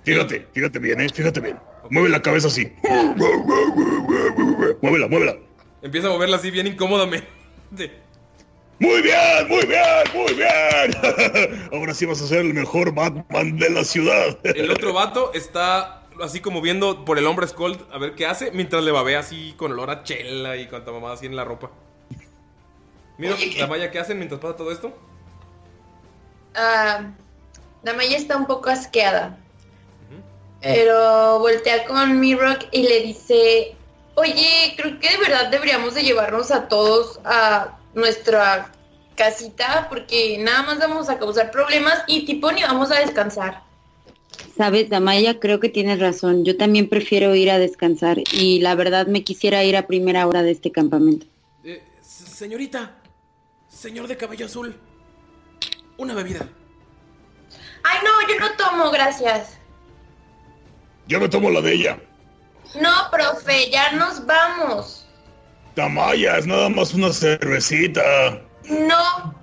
Fíjate, fíjate bien, eh, fíjate bien. Mueve la cabeza así. Muévela, muévela. Empieza a moverla así bien incómodamente. Muy bien, muy bien, muy bien. Ahora sí vas a ser el mejor Batman de la ciudad. El otro vato está así como viendo por el hombre Skull a ver qué hace, mientras le babea así con olor a chela y cuanta mamada así en la ropa. Mira, Damaya, ¿qué hacen mientras pasa todo esto? Ah, Damaya está un poco asqueada. Pero voltea con Mirok y le dice, oye, creo que de verdad deberíamos de llevarnos a todos a nuestra casita porque nada más vamos a causar problemas y tipo ni vamos a descansar. Sabes, Damaya, creo que tienes razón. Yo también prefiero ir a descansar y la verdad me quisiera ir a primera hora de este campamento. Eh, señorita, señor de cabello azul, una bebida. Ay, no, yo no tomo, gracias. Yo me tomo la de ella. No, profe, ya nos vamos. Tamaya, es nada más una cervecita. No,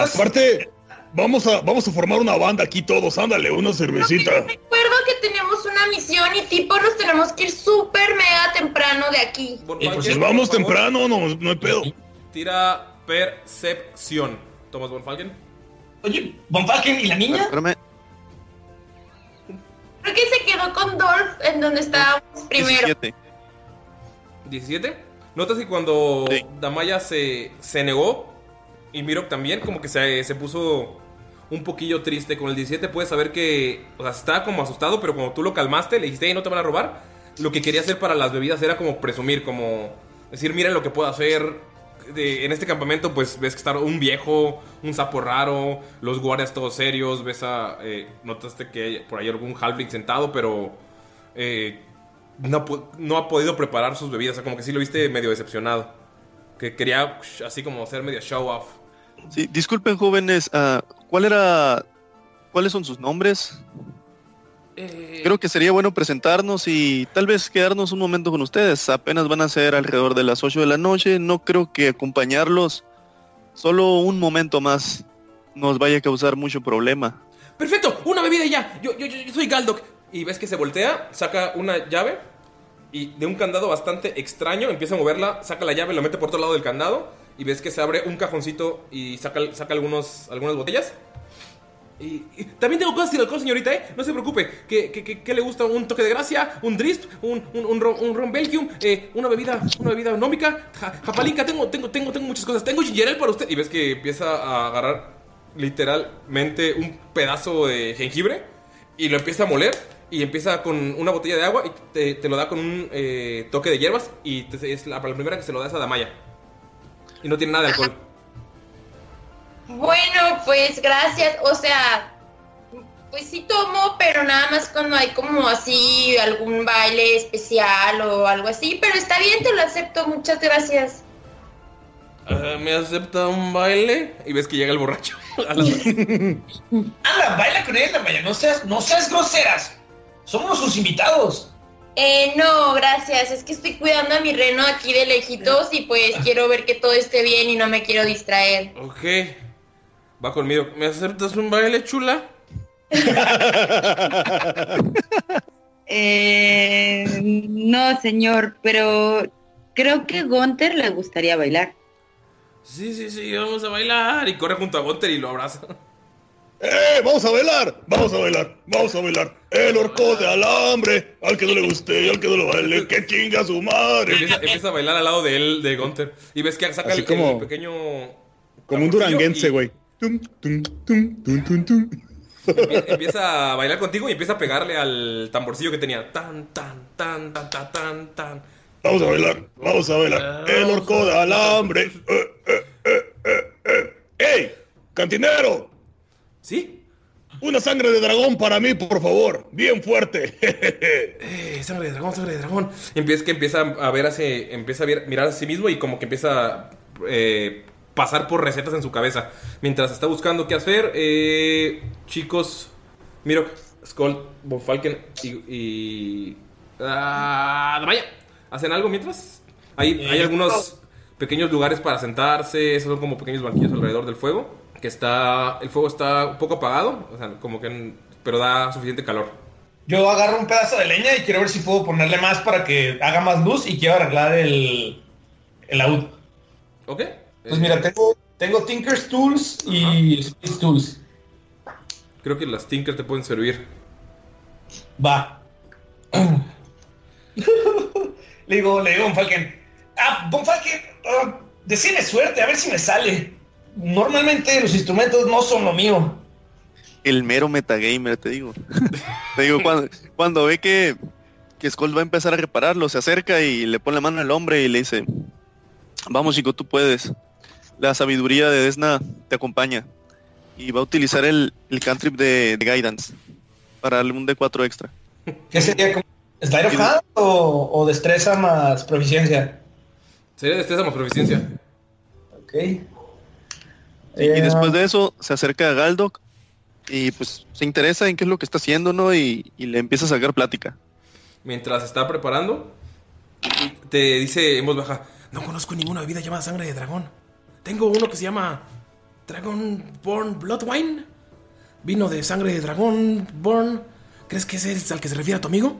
Aparte, vamos a, vamos a formar una banda aquí todos. Ándale, una cervecita. recuerdo que tenemos una misión y tipo nos tenemos que ir súper mega temprano de aquí. Von Eh, pues, vamos por favor, temprano, no, no hay pedo. Tira percepción. Thomas Von Falken. Oye, Von Falken y la niña. Espérame. Creo que se quedó con Dorf en donde estábamos primero. 17. 17. Notas que cuando Damaya se, se negó y Mirok también, como que se, se puso un poquillo triste con el 17. Puedes saber que, o sea, estaba como asustado, pero cuando tú lo calmaste, le dijiste, "Ey, no te van a robar. Lo que quería hacer para las bebidas era como presumir, como decir, miren lo que puedo hacer. De- en este campamento, pues ves que está un viejo, un sapo raro, los guardias todos serios. Ves a. eh, notaste que hay por ahí algún halfling sentado, pero. eh, no, no ha podido preparar sus bebidas. O sea, como que sí lo viste medio decepcionado. Que quería así como hacer medio show off. Sí, disculpen jóvenes, ah, ¿cuál era, cuáles son sus nombres? Eh, Creo que sería bueno presentarnos y tal vez quedarnos un momento con ustedes. Apenas van a ser alrededor de las 8 de la noche. No creo que acompañarlos solo un momento más nos vaya a causar mucho problema. ¡Perfecto! ¡Una bebida ya! Yo, yo, yo, yo soy Galdok. Y ves que se voltea, saca una llave y de un candado bastante extraño empieza a moverla, saca la llave, lo mete por otro lado del candado y ves que se abre un cajoncito y saca, saca algunos, algunas botellas. Y, y también tengo cosas sin alcohol, señorita, ¿eh? No se preocupe. ¿Qué, qué, qué- le gusta? ¿Un toque de gracia? ¿Un drisp? ¿Un, un, un, Belgium? Eh, ¿Una bebida una bebida nómica? Ja- tengo, tengo, tengo, tengo muchas cosas. Tengo ginger para usted. Y ves que empieza a agarrar literalmente un pedazo de jengibre y lo empieza a moler y empieza con una botella de agua y te, te lo da con un eh, toque de hierbas y te- es la, la primera que se lo da es a Damaya. Y no tiene nada de alcohol. Bueno, pues gracias. O sea, pues sí tomo, pero nada más cuando hay como así algún baile especial o algo así. Pero está bien, te lo acepto. Muchas gracias. ¿Me acepta un baile? Y ves que llega el borracho. A la- Anda, baila con ella, Maya. No seas, no seas groseras. Somos sus invitados. Eh, no, gracias. Es que estoy cuidando a mi reno aquí de lejitos y pues quiero ver que todo esté bien y no me quiero distraer. ok. Va conmigo. ¿Me aceptas un baile, chula? Eh, no, señor, pero creo que Gunther le gustaría bailar. Sí, sí, sí, vamos a bailar. Y corre junto a Gunter y lo abraza. ¡Eh! ¡Vamos a bailar! ¡Vamos a bailar! ¡Vamos a bailar! El orco de alambre, al que no le guste y al que no lo baile, que chinga su madre. Empieza, empieza a bailar al lado de él, de Gunter. Y ves que saca Así el, como- el pequeño. Como un duranguense, güey. Tum, tum, tum, tum, tum, tum. Empie- Empieza a bailar contigo y empieza a pegarle al tamborcillo que tenía. Tan, tan, tan, tan, tan, tan, tan. Vamos a bailar, vamos a bailar. El orco de alambre. Eh, eh, eh, eh, eh. ¡Ey! ¡Cantinero! ¿Sí? Una sangre de dragón para mí, por favor. Bien fuerte. Eh, sangre de dragón, sangre de dragón. Y empieza que empieza a ver hacia, empieza a ver- mirar a sí mismo y como que empieza a eh, pasar por recetas en su cabeza. Mientras está buscando qué hacer, eh, chicos, Mirok, Skull, Von Falken y, y ah, ¿hacen algo mientras? Hay, hay Eh, algunos pequeños lugares para sentarse, esos son como pequeños banquillos alrededor del fuego, que está, el fuego está un poco apagado, o sea, como que, pero da suficiente calor. Yo agarro un pedazo de leña y quiero ver si puedo ponerle más para que haga más luz y quiero arreglar el, el laúd. ¿Ok? Pues mira, tengo, tengo Tinker's Tools y Space Tools. Creo que las Tinker te pueden servir. Va. le digo, le digo a Falken. Ah, Von Falken, ah, decime suerte, a ver si me sale. Normalmente los instrumentos no son lo mío. El mero metagamer, te digo. te digo, cuando, cuando ve que, que Skull va a empezar a repararlo, se acerca y le pone la mano al hombre y le dice, vamos chico, tú puedes. La sabiduría de Desna te acompaña. Y va a utilizar el, el cantrip de, de Guidance para darle un D4 extra. ¿Qué sería como of Hand o, o destreza más proficiencia? Sería destreza más proficiencia. Ok. Sí, Eh, y después de eso se acerca a Galdok y pues se interesa en qué es lo que está haciendo, ¿no? Y, y le empieza a sacar plática. Mientras está preparando, te dice en voz baja: No conozco ninguna bebida llamada sangre de dragón. Tengo uno que se llama Dragon Born Blood Wine. Vino de sangre de dragón Born. ¿Crees que ese es al que se refiere a tu amigo?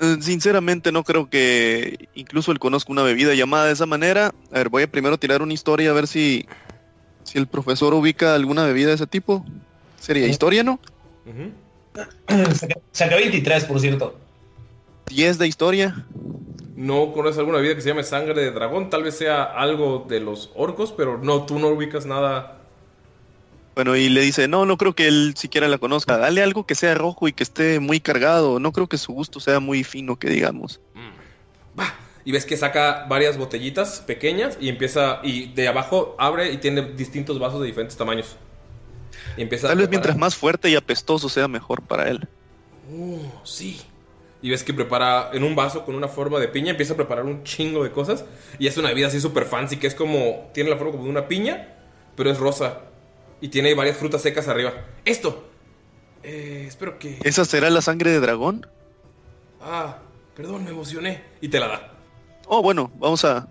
Eh, Sinceramente no creo que incluso él conozca una bebida llamada de esa manera. A ver, voy a primero tirar una historia a ver si, Si el profesor ubica alguna bebida de ese tipo, sería historia, ¿no? Saqué 23, por cierto. 10 de historia. No conoces alguna bebida que se llame sangre de dragón. Tal vez sea algo de los orcos, pero no, tú no ubicas nada. Bueno, y le dice, no, no creo que él siquiera la conozca. Dale algo que sea rojo y que esté muy cargado. No creo que su gusto sea muy fino, que digamos. Y ves que saca varias botellitas pequeñas y empieza. Y de abajo abre y tiene distintos vasos de diferentes tamaños. Y empieza Tal a vez mientras más fuerte y apestoso sea mejor para él. Uh, sí. Y ves que prepara en un vaso con una forma de piña, empieza a preparar un chingo de cosas. Y es una bebida así súper fancy, que es como. Tiene la forma como de una piña, pero es rosa. Y tiene varias frutas secas arriba. Esto. Eh, espero que. ¿Esa será la sangre de dragón? Ah, perdón, me emocioné. Y te la da. Oh, bueno, vamos a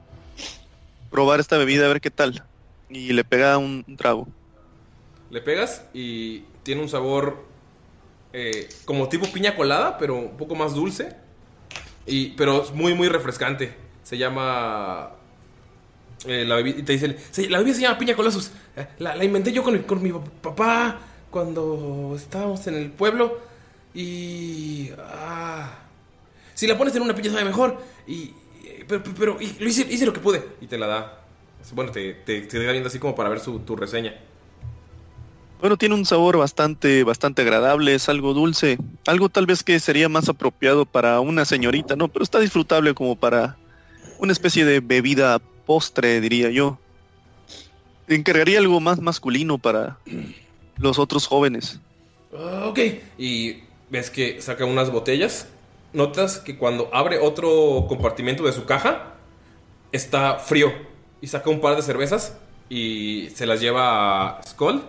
probar esta bebida a ver qué tal. Y le pega un, trago. Le pegas y tiene un sabor eh, como tipo piña colada, pero un poco más dulce. Y, pero es muy, muy refrescante. Se llama... eh, la bebida, y te dicen, "Sí, la bebida se llama piña colazos. Eh, La, la inventé yo con, con mi papá cuando estábamos en el pueblo. Y... ah, si la pones en una piña sabe mejor. Y... eh, Pero, pero y lo hice, hice lo que pude. Y te la da. Bueno, te, te, te da viendo así como para ver su, tu reseña. Bueno, tiene un sabor bastante, bastante agradable, es algo dulce, algo tal vez que sería más apropiado para una señorita, ¿no? Pero está disfrutable como para una especie de bebida postre, diría yo. Encargaría algo más masculino para los otros jóvenes. Ah, ok. Y ves que saca unas botellas. Notas que cuando abre otro compartimento de su caja, está frío. Y saca un par de cervezas y se las lleva a Skull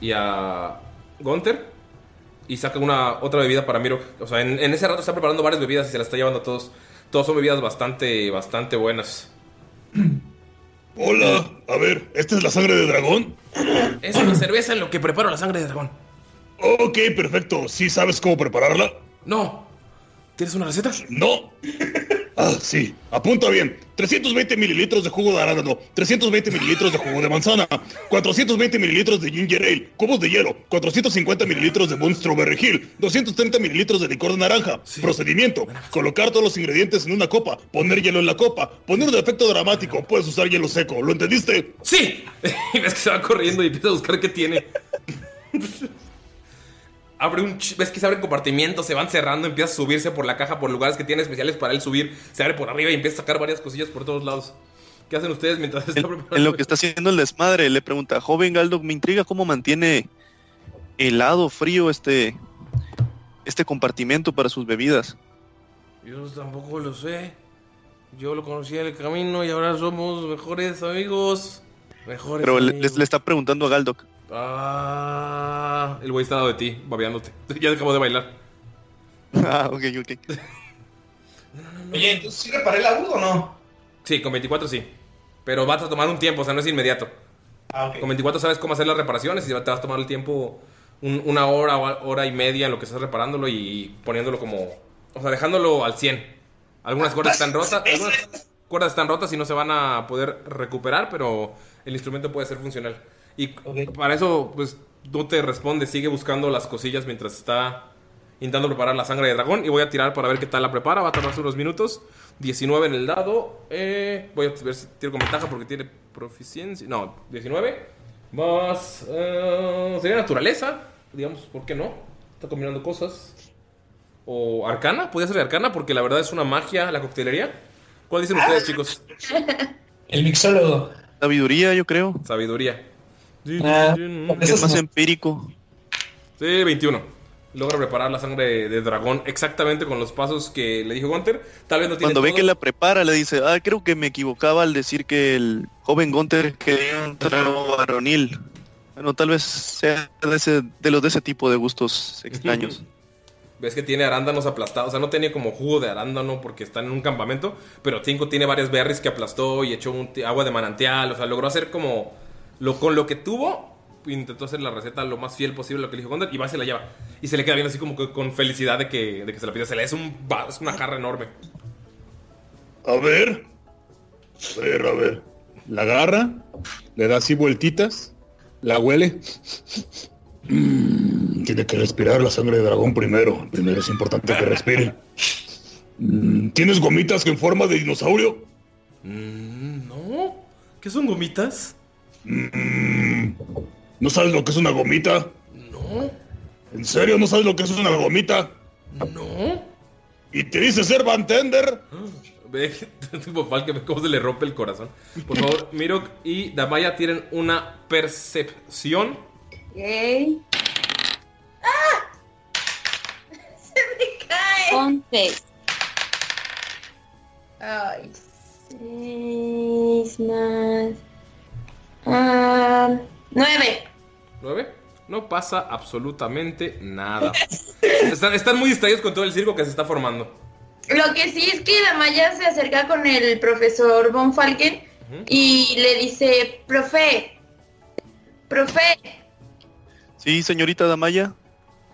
y a Gunther. Y saca una otra bebida para Miro. O sea, en, en ese rato está preparando varias bebidas y se las está llevando a todos. Todas son bebidas bastante, bastante buenas. Hola, a ver, ¿esta es la sangre de dragón? Es una cerveza en lo que preparo la sangre de dragón. Ok, perfecto. ¿Sí sabes cómo prepararla? No. ¿Tienes una receta? No. Ah, sí. Apunta bien. 320 mililitros de jugo de arándano, 320 mililitros de jugo de manzana, 420 mililitros de ginger ale, cubos de hielo, 450 mililitros de Boon Strawberry Hill, 230 mililitros de licor de naranja. Procedimiento. Colocar todos los ingredientes en una copa, poner hielo en la copa, poner un efecto dramático, puedes usar hielo seco. ¿Lo entendiste? ¡Sí! Y ves que se va corriendo y empieza a buscar qué tiene. Abre un... ch- Ves que se abren compartimientos, se van cerrando, empieza a subirse por la caja, por lugares que tiene especiales para él subir. Se abre por arriba y empieza a sacar varias cosillas por todos lados. ¿Qué hacen ustedes mientras está preparando? En lo que está haciendo el desmadre, le pregunta, joven Galdo, me intriga cómo mantiene helado, frío este, este compartimento para sus bebidas. Yo tampoco lo sé. Yo lo conocí en el camino y ahora somos mejores amigos. Mejores Pero le, amigos. le está preguntando a Galdoc. Ah, el güey está al lado de ti, babeándote. Ya acabó de bailar. Ah, ok, ok. Oye, entonces sí reparé el agudo o no? Sí, con 24 sí. Pero vas a tomar un tiempo, o sea, no es inmediato. Con 24 sabes cómo hacer las reparaciones y te vas a tomar el tiempo un- una hora o hora y media en lo que estás reparándolo y poniéndolo como... O sea, dejándolo al 100. Algunas cuerdas están rotas, algunas cuerdas están rotas y no se van a poder recuperar, pero el instrumento puede ser funcional. Y para eso, pues, no te responde, sigue buscando las cosillas mientras está intentando preparar la sangre de dragón. Y voy a tirar para ver qué tal la prepara, va a tardarse unos minutos. 19 en el dado. Eh, voy a ver si tiro con ventaja porque tiene proficiencia. No, 19. Más... eh, sería naturaleza, digamos, ¿por qué no? Está combinando cosas. O arcana, podría ser arcana porque la verdad es una magia la coctelería. ¿Cuál dicen ustedes, chicos? El mixólogo. Sabiduría, yo creo. Sabiduría. Ah, es más empírico. Sí, 21. Logra preparar la sangre de dragón exactamente con los pasos que le dijo Gunter. Tal vez no tiene Cuando ve todo. que la prepara, le dice, ah, creo que me equivocaba al decir que el joven Gunther quería un trago varonil. Bueno, tal vez sea de, ese, de los de ese tipo de gustos extraños. Ves que tiene arándanos aplastados. O sea, no tenía como jugo de arándano porque está en un campamento. Pero Cinco tiene varias berries que aplastó y echó un agua de manantial. O sea, logró hacer como. Lo, con lo que tuvo, intentó hacer la receta lo más fiel posible a lo que le dijo Gondor. Y va y se la lleva. Y se le queda viendo así como que con felicidad de que, de que se la pide. Se le es, un, es una jarra enorme. A ver. A ver, a ver. La agarra, le da así vueltitas, la huele. Mm, tiene que respirar la sangre de dragón primero. Primero es importante que respire. Mm, ¿Tienes gomitas en forma de dinosaurio? Mm, no. ¿Qué son gomitas? Mm, ¿No sabes lo que es una gomita? No. ¿En serio no sabes lo que es una gomita? No. ¿Y te dice ser Tender? Ve, tipo Falke, ve cómo se le rompe el corazón. Por favor, Mirok y Damaya tienen una percepción. Ok. ¡Ah! Se me cae. 11. Ay, seis más. Ah, nueve. ¿Nueve? No pasa absolutamente nada. Están, están muy distraídos con todo el circo que se está formando. Lo que sí es que Damaya se acerca con el profesor Von Falken y le dice, profe, profe, Sí, señorita Damaya.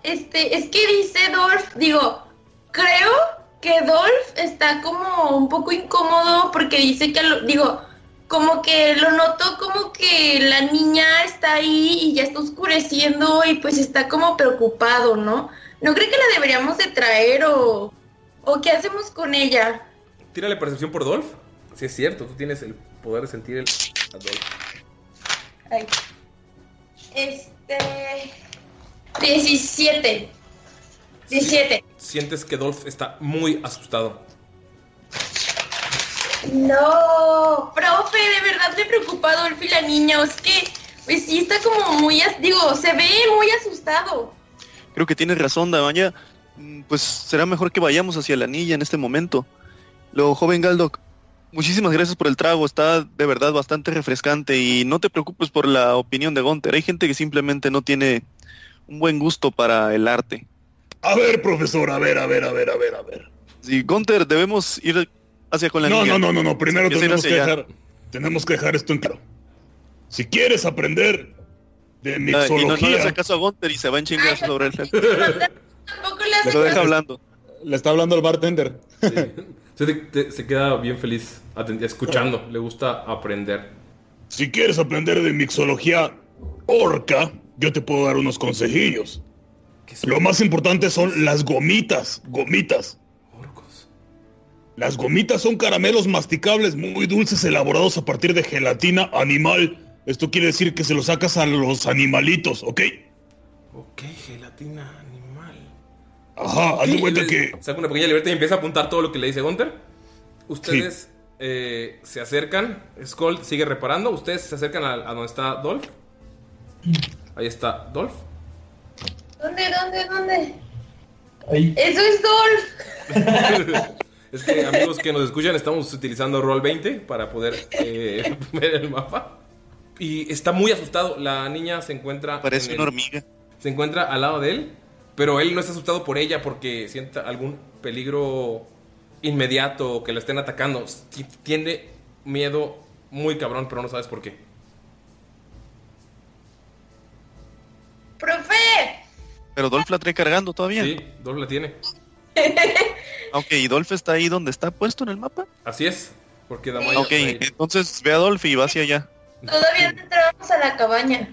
este, es que dice Dolph, digo, creo que Dolph está como un poco incómodo porque dice que, lo, digo, como que lo noto como que la niña está ahí y ya está oscureciendo y pues está como preocupado, ¿no? ¿No cree que la deberíamos de traer o, o qué hacemos con ella? Tírale percepción por Dolph. Si es cierto, tú tienes el poder de sentir el a Dolph. Ay. Este. 17. 17. Sientes que Dolph está muy asustado. No, profe, de verdad me preocupa Dolph y la niña. Es que, pues sí, está como muy. Digo, se ve muy asustado. Creo que tienes razón, Damaya. Mm, Pues será mejor que vayamos hacia la anilla en este momento. Lo joven Galdok, muchísimas gracias por el trago. Está de verdad bastante refrescante y no te preocupes por la opinión de Gunter. Hay gente que simplemente no tiene un buen gusto para el arte. A ver, profesor, a ver, a ver, a ver, a ver, a ver. Sí, Gunter, debemos ir hacia con la No, niña. no, no, no, no. Primero tenemos que dejar, tenemos que dejar esto en claro. Si quieres aprender de Ah, y no, no le mixología, hace caso a Gunter y se va en sobre él. Tampoco le hace Lo deja caso. hablando. Le está hablando al bartender. Se, te- se queda bien feliz escuchando. Le gusta aprender. si quieres aprender de mixología orca, yo te puedo dar unos consejillos. Lo más importante son las gomitas, gomitas. Las gomitas son caramelos masticables muy dulces elaborados a partir de gelatina animal. Esto quiere decir que se los sacas a los animalitos, ¿ok? Ok, gelatina animal. Ajá, haz de cuenta le- que Saca una pequeña libreta y empieza a apuntar todo lo que le dice Gunter. Ustedes eh, se acercan. Skull sigue reparando. Ustedes se acercan a, a donde está Dolph. Ahí está Dolph. ¿Dónde, dónde, dónde? Eso es Dolph. Es que amigos que nos escuchan, estamos utilizando Roll 20 para poder eh, ver el mapa. Y está muy asustado. La niña se encuentra. Parece en el- una hormiga. Se encuentra al lado de él, pero él no está asustado por ella porque siente algún peligro inmediato o que la estén atacando. Ti- Tiene miedo muy cabrón, pero no sabes por qué. ¡Profe! Pero Dolph la trae cargando todavía. Sí, Dolph la tiene. Ok, ¿y Dolph está ahí donde está puesto en el mapa? Así es, porque Damaya Ok, ahí. entonces ve a Dolph y va hacia allá. Todavía no entramos a la cabaña.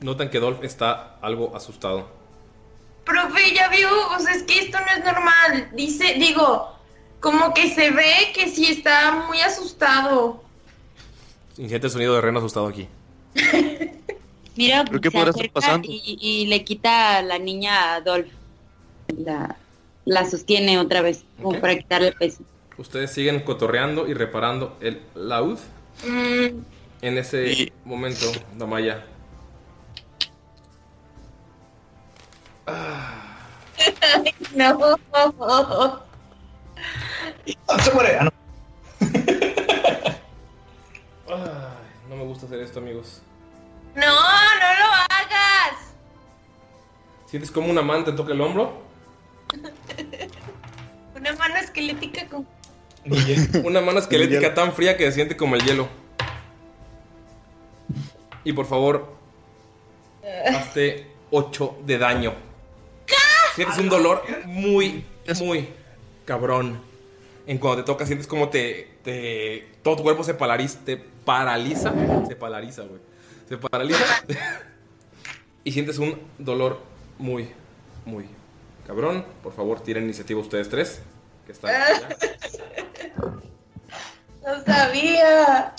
Notan que Dolph está algo asustado. Profe, ya vio, o sea, es que esto no es normal. Dice, digo, como que se ve que sí está muy asustado. Ingente el sonido de reno asustado aquí. Mira, ¿Pero qué se podrá estar pasando? Y, y le quita a la niña a Dolph. La, la sostiene otra vez, como para quitarle peso. Ustedes siguen cotorreando y reparando el laúd. Mm, En ese momento, Damaya. ay, no. Se muere. Ah, no. Ay, no me gusta hacer esto, amigos. No, no lo hagas. ¿Sientes como una mano te toca el hombro? Una mano esquelética con... Una mano esquelética tan fría que se siente como el hielo. Y por favor, hazte 8 de daño. Sientes un dolor muy, muy cabrón. En cuando te toca, sientes como te, te- todo tu cuerpo se paraliza, te paraliza, se paraliza, güey. Se paraliza y sientes un dolor muy, muy cabrón. Por favor, tiren iniciativa ustedes tres, que están allá. No sabía.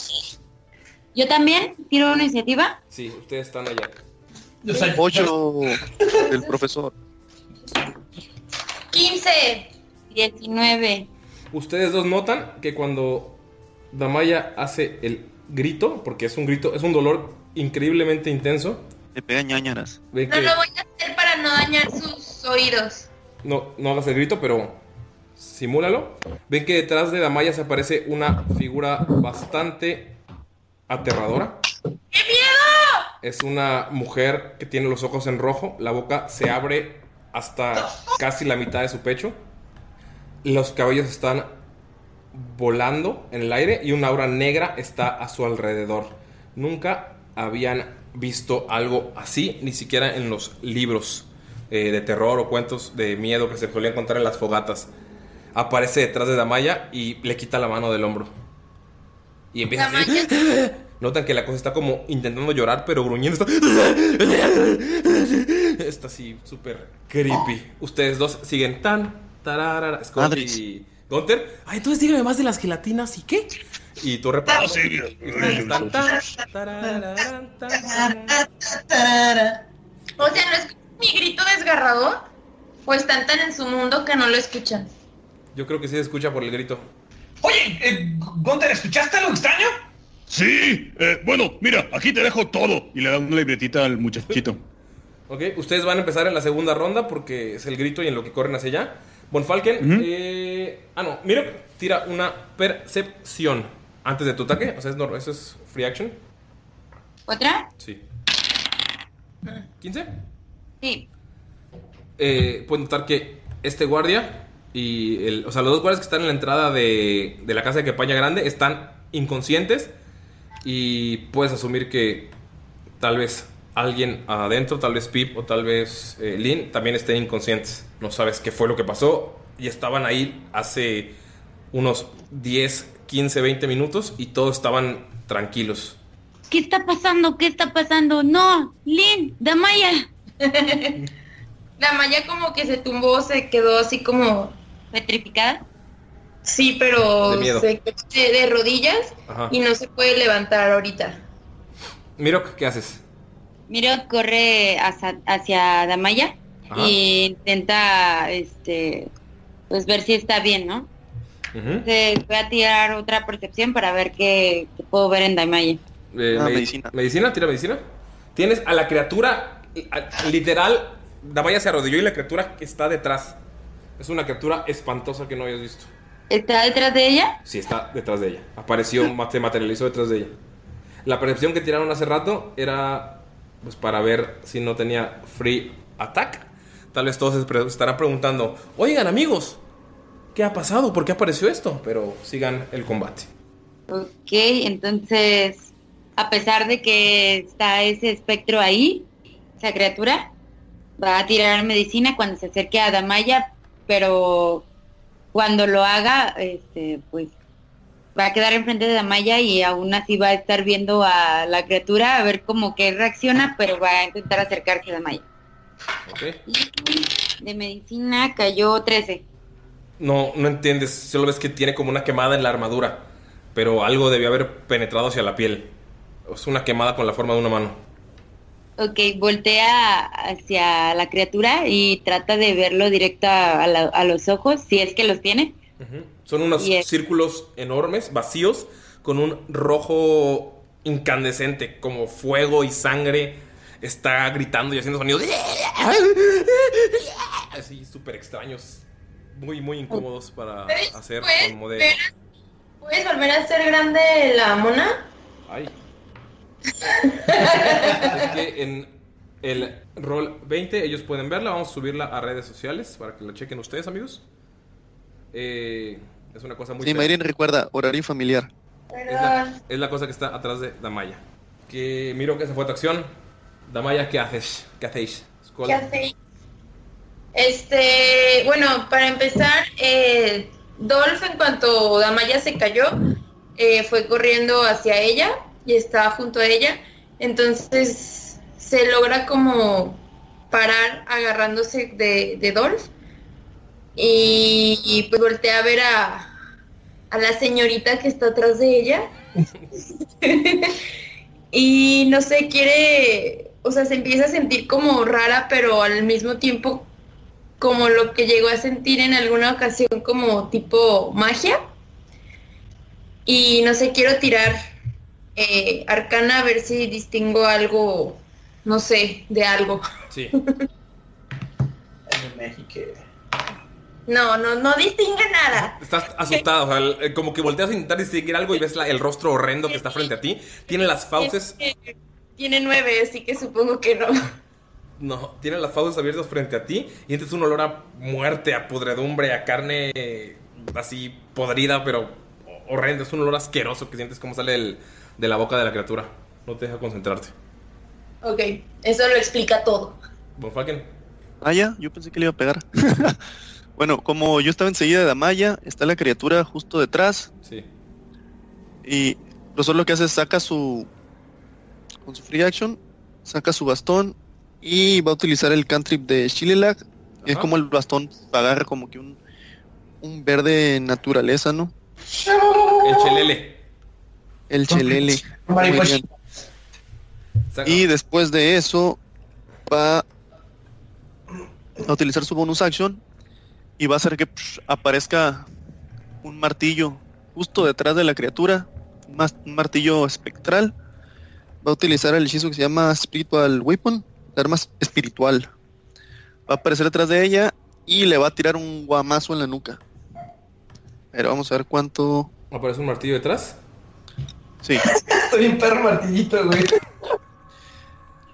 Yo también tiro una iniciativa. Sí, ustedes están allá. Ocho del profesor. 15. 19. Ustedes dos notan que cuando Damaya hace el grito, porque es un grito, es un dolor increíblemente intenso. Le pega ñañaras. No que lo voy a hacer para no dañar sus oídos. no, no hagas el grito, pero simúlalo. Ven que detrás de Damaya se aparece una figura bastante aterradora. ¡Qué miedo! Es una mujer que tiene los ojos en rojo, la boca se abre hasta casi la mitad de su pecho. Los cabellos están volando en el aire y una aura negra está a su alrededor. Nunca habían visto algo así, ni siquiera en los libros eh, de terror o cuentos de miedo que se solían contar en las fogatas. Aparece detrás de Damaya y le quita la mano del hombro. Y empieza así. Notan que la cosa está como intentando llorar, pero gruñendo. Está, está así súper creepy. Ustedes dos siguen tan, tararara, Scott y Gunter. Ay, entonces dígame más de las gelatinas y qué. Y tú reparas. Ah, O sea, ¿no escuchan mi grito desgarrador? ¿O están tan en su mundo que no lo escuchan? Yo creo que sí se escucha por el grito. Oye, eh, Gunter, ¿escuchaste algo extraño? Sí, eh, bueno, mira, aquí te dejo todo. Y le da una libretita al muchachito. Ok, ustedes van a empezar en la segunda ronda porque es el grito y en lo que corren hacia allá. Bonfalken, Ujú. eh, ah no, mira, tira una percepción antes de tu ataque. O sea, es nor- eso es free action. ¿Otra? Sí. ¿15? Sí. Eh, pueden notar que este guardia y el, o sea, los dos guardias que están en la entrada de, de la casa de Campaña Grande están inconscientes y puedes asumir que tal vez alguien adentro, tal vez Pip o tal vez eh, Lynn también estén inconscientes. No sabes qué fue lo que pasó y estaban ahí hace unos 10, 15, 20 minutos y todos estaban tranquilos. ¿Qué está pasando? ¿Qué está pasando? No, Lynn, Damaya. La malla como que se tumbó, se quedó así como... ¿Petrificada? Sí, pero De miedo. se quedó de, de rodillas Ajá. y no se puede levantar ahorita. Mirok, ¿qué haces? Miro, corre hacia, hacia Damaya Ajá. y intenta, este, pues ver si está bien, ¿no? Ujú. Entonces voy a tirar otra percepción para ver qué, qué puedo ver en Damaya. Eh, Ah, medi- medicina. ¿Medicina? ¿Tira medicina? Tienes a la criatura, a- literal, Damaya se arrodilló y la criatura está detrás. Es una criatura espantosa que no habías visto. ¿Está detrás de ella? Sí, está detrás de ella. Apareció, se materializó detrás de ella. La percepción que tiraron hace rato era pues para ver si no tenía free attack. Tal vez todos estarán preguntando, oigan amigos, ¿qué ha pasado? ¿Por qué apareció esto? Pero sigan el combate. Ok, entonces, a pesar de que está ese espectro ahí, esa criatura, va a tirar medicina cuando se acerque a Damaya, pero cuando lo haga, este, pues va a quedar enfrente de Damaya y aún así va a estar viendo a la criatura a ver cómo que reacciona, pero va a intentar acercarse a Damaya. ¿Ok? De medicina cayó 13. No, no entiendes. Solo ves que tiene como una quemada en la armadura. Pero algo debió haber penetrado hacia la piel. Es una quemada con la forma de una mano. Ok, voltea hacia la criatura y trata de verlo directo a, a la- a los ojos, si es que los tiene. Son unos círculos enormes, vacíos, con un rojo incandescente, como fuego y sangre. Está gritando y haciendo sonidos. Así, súper extraños. Muy, muy incómodos para hacer ¿Puedes, como de... ver- ¿Puedes volver a ser grande la mona? Ay. es que en el rol 20 ellos pueden verla. Vamos a subirla a redes sociales para que la chequen ustedes, amigos. Eh, es una cosa muy Sí. Mayrin recuerda, horario familiar. Es la, es la cosa que está atrás de Damaya. Que miro que esa fue tu acción. Damaya, ¿qué haces? ¿Qué hacéis? ¿Qué hacéis? Este, bueno, para empezar, eh, Dolph, en cuanto Damaya se cayó, eh, fue corriendo hacia ella y estaba junto a ella. Entonces se logra como parar agarrándose de, Dolph. Y, y, pues voltea a ver a, a la señorita que está atrás de ella. y no sé, quiere, o sea, se empieza a sentir como rara, pero al mismo tiempo como lo que llegó a sentir en alguna ocasión como tipo magia. Y no sé, quiero tirar eh, arcana a ver si distingo algo, no sé, de algo. Sí. No, no, no distingue nada. Estás asustado, o sea, el- como que volteas a intentar distinguir algo y ves la- el rostro horrendo que está frente a ti. Tiene las fauces, tiene nueve, así que supongo que no. No, tiene las fauces abiertas frente a ti y sientes un olor a muerte, a pudredumbre, a carne eh, así podrida, pero horrendo. Es un olor asqueroso que sientes como sale del- de la boca de la criatura. No te deja concentrarte. Ok, eso lo explica todo. Bonfalken. Ah, ya, yo pensé que le iba a pegar. bueno, como yo estaba enseguida de Damaya, está la criatura justo detrás. Sí. Y profesor lo que hace es saca su. Con su free action, saca su bastón y va a utilizar el cantrip de Shililag. Es Ajá. como el bastón agarra como que un, un verde naturaleza, ¿no? El chelele. El chelele. Y después de eso va a utilizar su bonus action y va a hacer que psh, aparezca un martillo justo detrás de la criatura, un martillo espectral. Va a utilizar el hechizo que se llama Spiritual Weapon, la arma espiritual. Va a aparecer detrás de ella y le va a tirar un guamazo en la nuca. Pero vamos a ver cuánto. ¿Aparece un martillo detrás? Sí. Estoy un perro martillito, güey.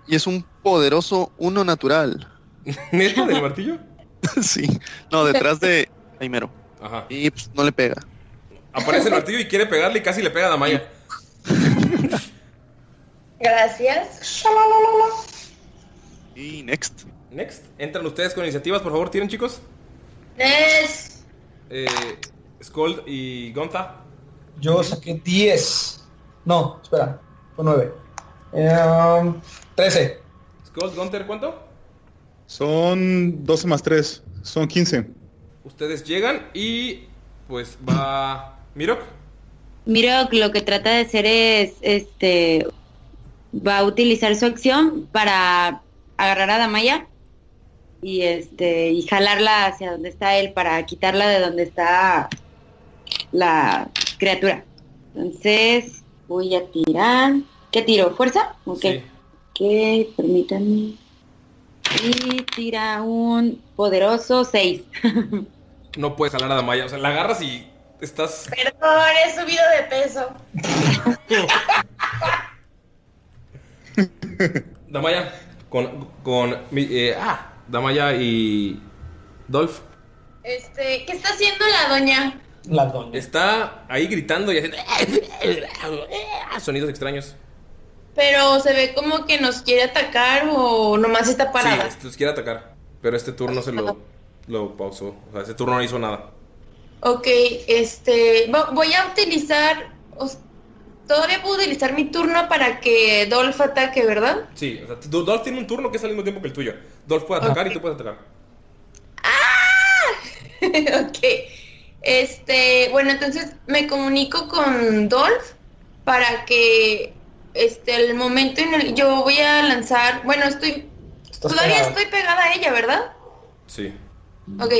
Y es un poderoso uno natural. ¿Neta del martillo? sí. No, detrás de Jaimero. Ajá. Y pues, no le pega. Aparece el martillo y quiere pegarle y casi le pega a Damaya. Gracias. Y next. Next. Entran ustedes con iniciativas, por favor, ¿tienen chicos? Es Eh, Scold y Gonza. Yo saqué 10. No, espera, fue 9. Eh, 13. Scold, Gunter, ¿cuánto? Son 12 más 3, son 15. Ustedes llegan y pues va Mirok. Miro que lo que trata de hacer es, este, va a utilizar su acción para agarrar a Damaya y este y jalarla hacia donde está él para quitarla de donde está la criatura. Entonces voy a tirar. ¿Qué tiro? ¿Fuerza? Ok. Sí. Ok, permítanme. Y tira un poderoso 6. No puedes jalar a Damaya. O sea, la agarras y estás. Perdón, he subido de peso. Damaya con. con mi- eh, ah, Damaya y. Dolph. Este, ¿qué está haciendo la doña? La doña. Está ahí gritando y haciendo. Sonidos extraños. Pero se ve como que nos quiere atacar o nomás está parada. Sí, los quiere atacar. Pero este turno se lo, lo pausó. O sea, ese turno no hizo nada. Ok, este, vo- voy a utilizar, os- todavía puedo utilizar mi turno para que Dolph ataque, ¿verdad? Sí, o sea, Do- Dolph tiene un turno que es al mismo tiempo que el tuyo. Dolph puede atacar y tú puedes atacar. ok, este, bueno, entonces me comunico con Dolph para que, este, el momento en el, yo voy a lanzar, bueno, estoy, Estás todavía estoy pegada a ella, ¿verdad? Sí. Ok.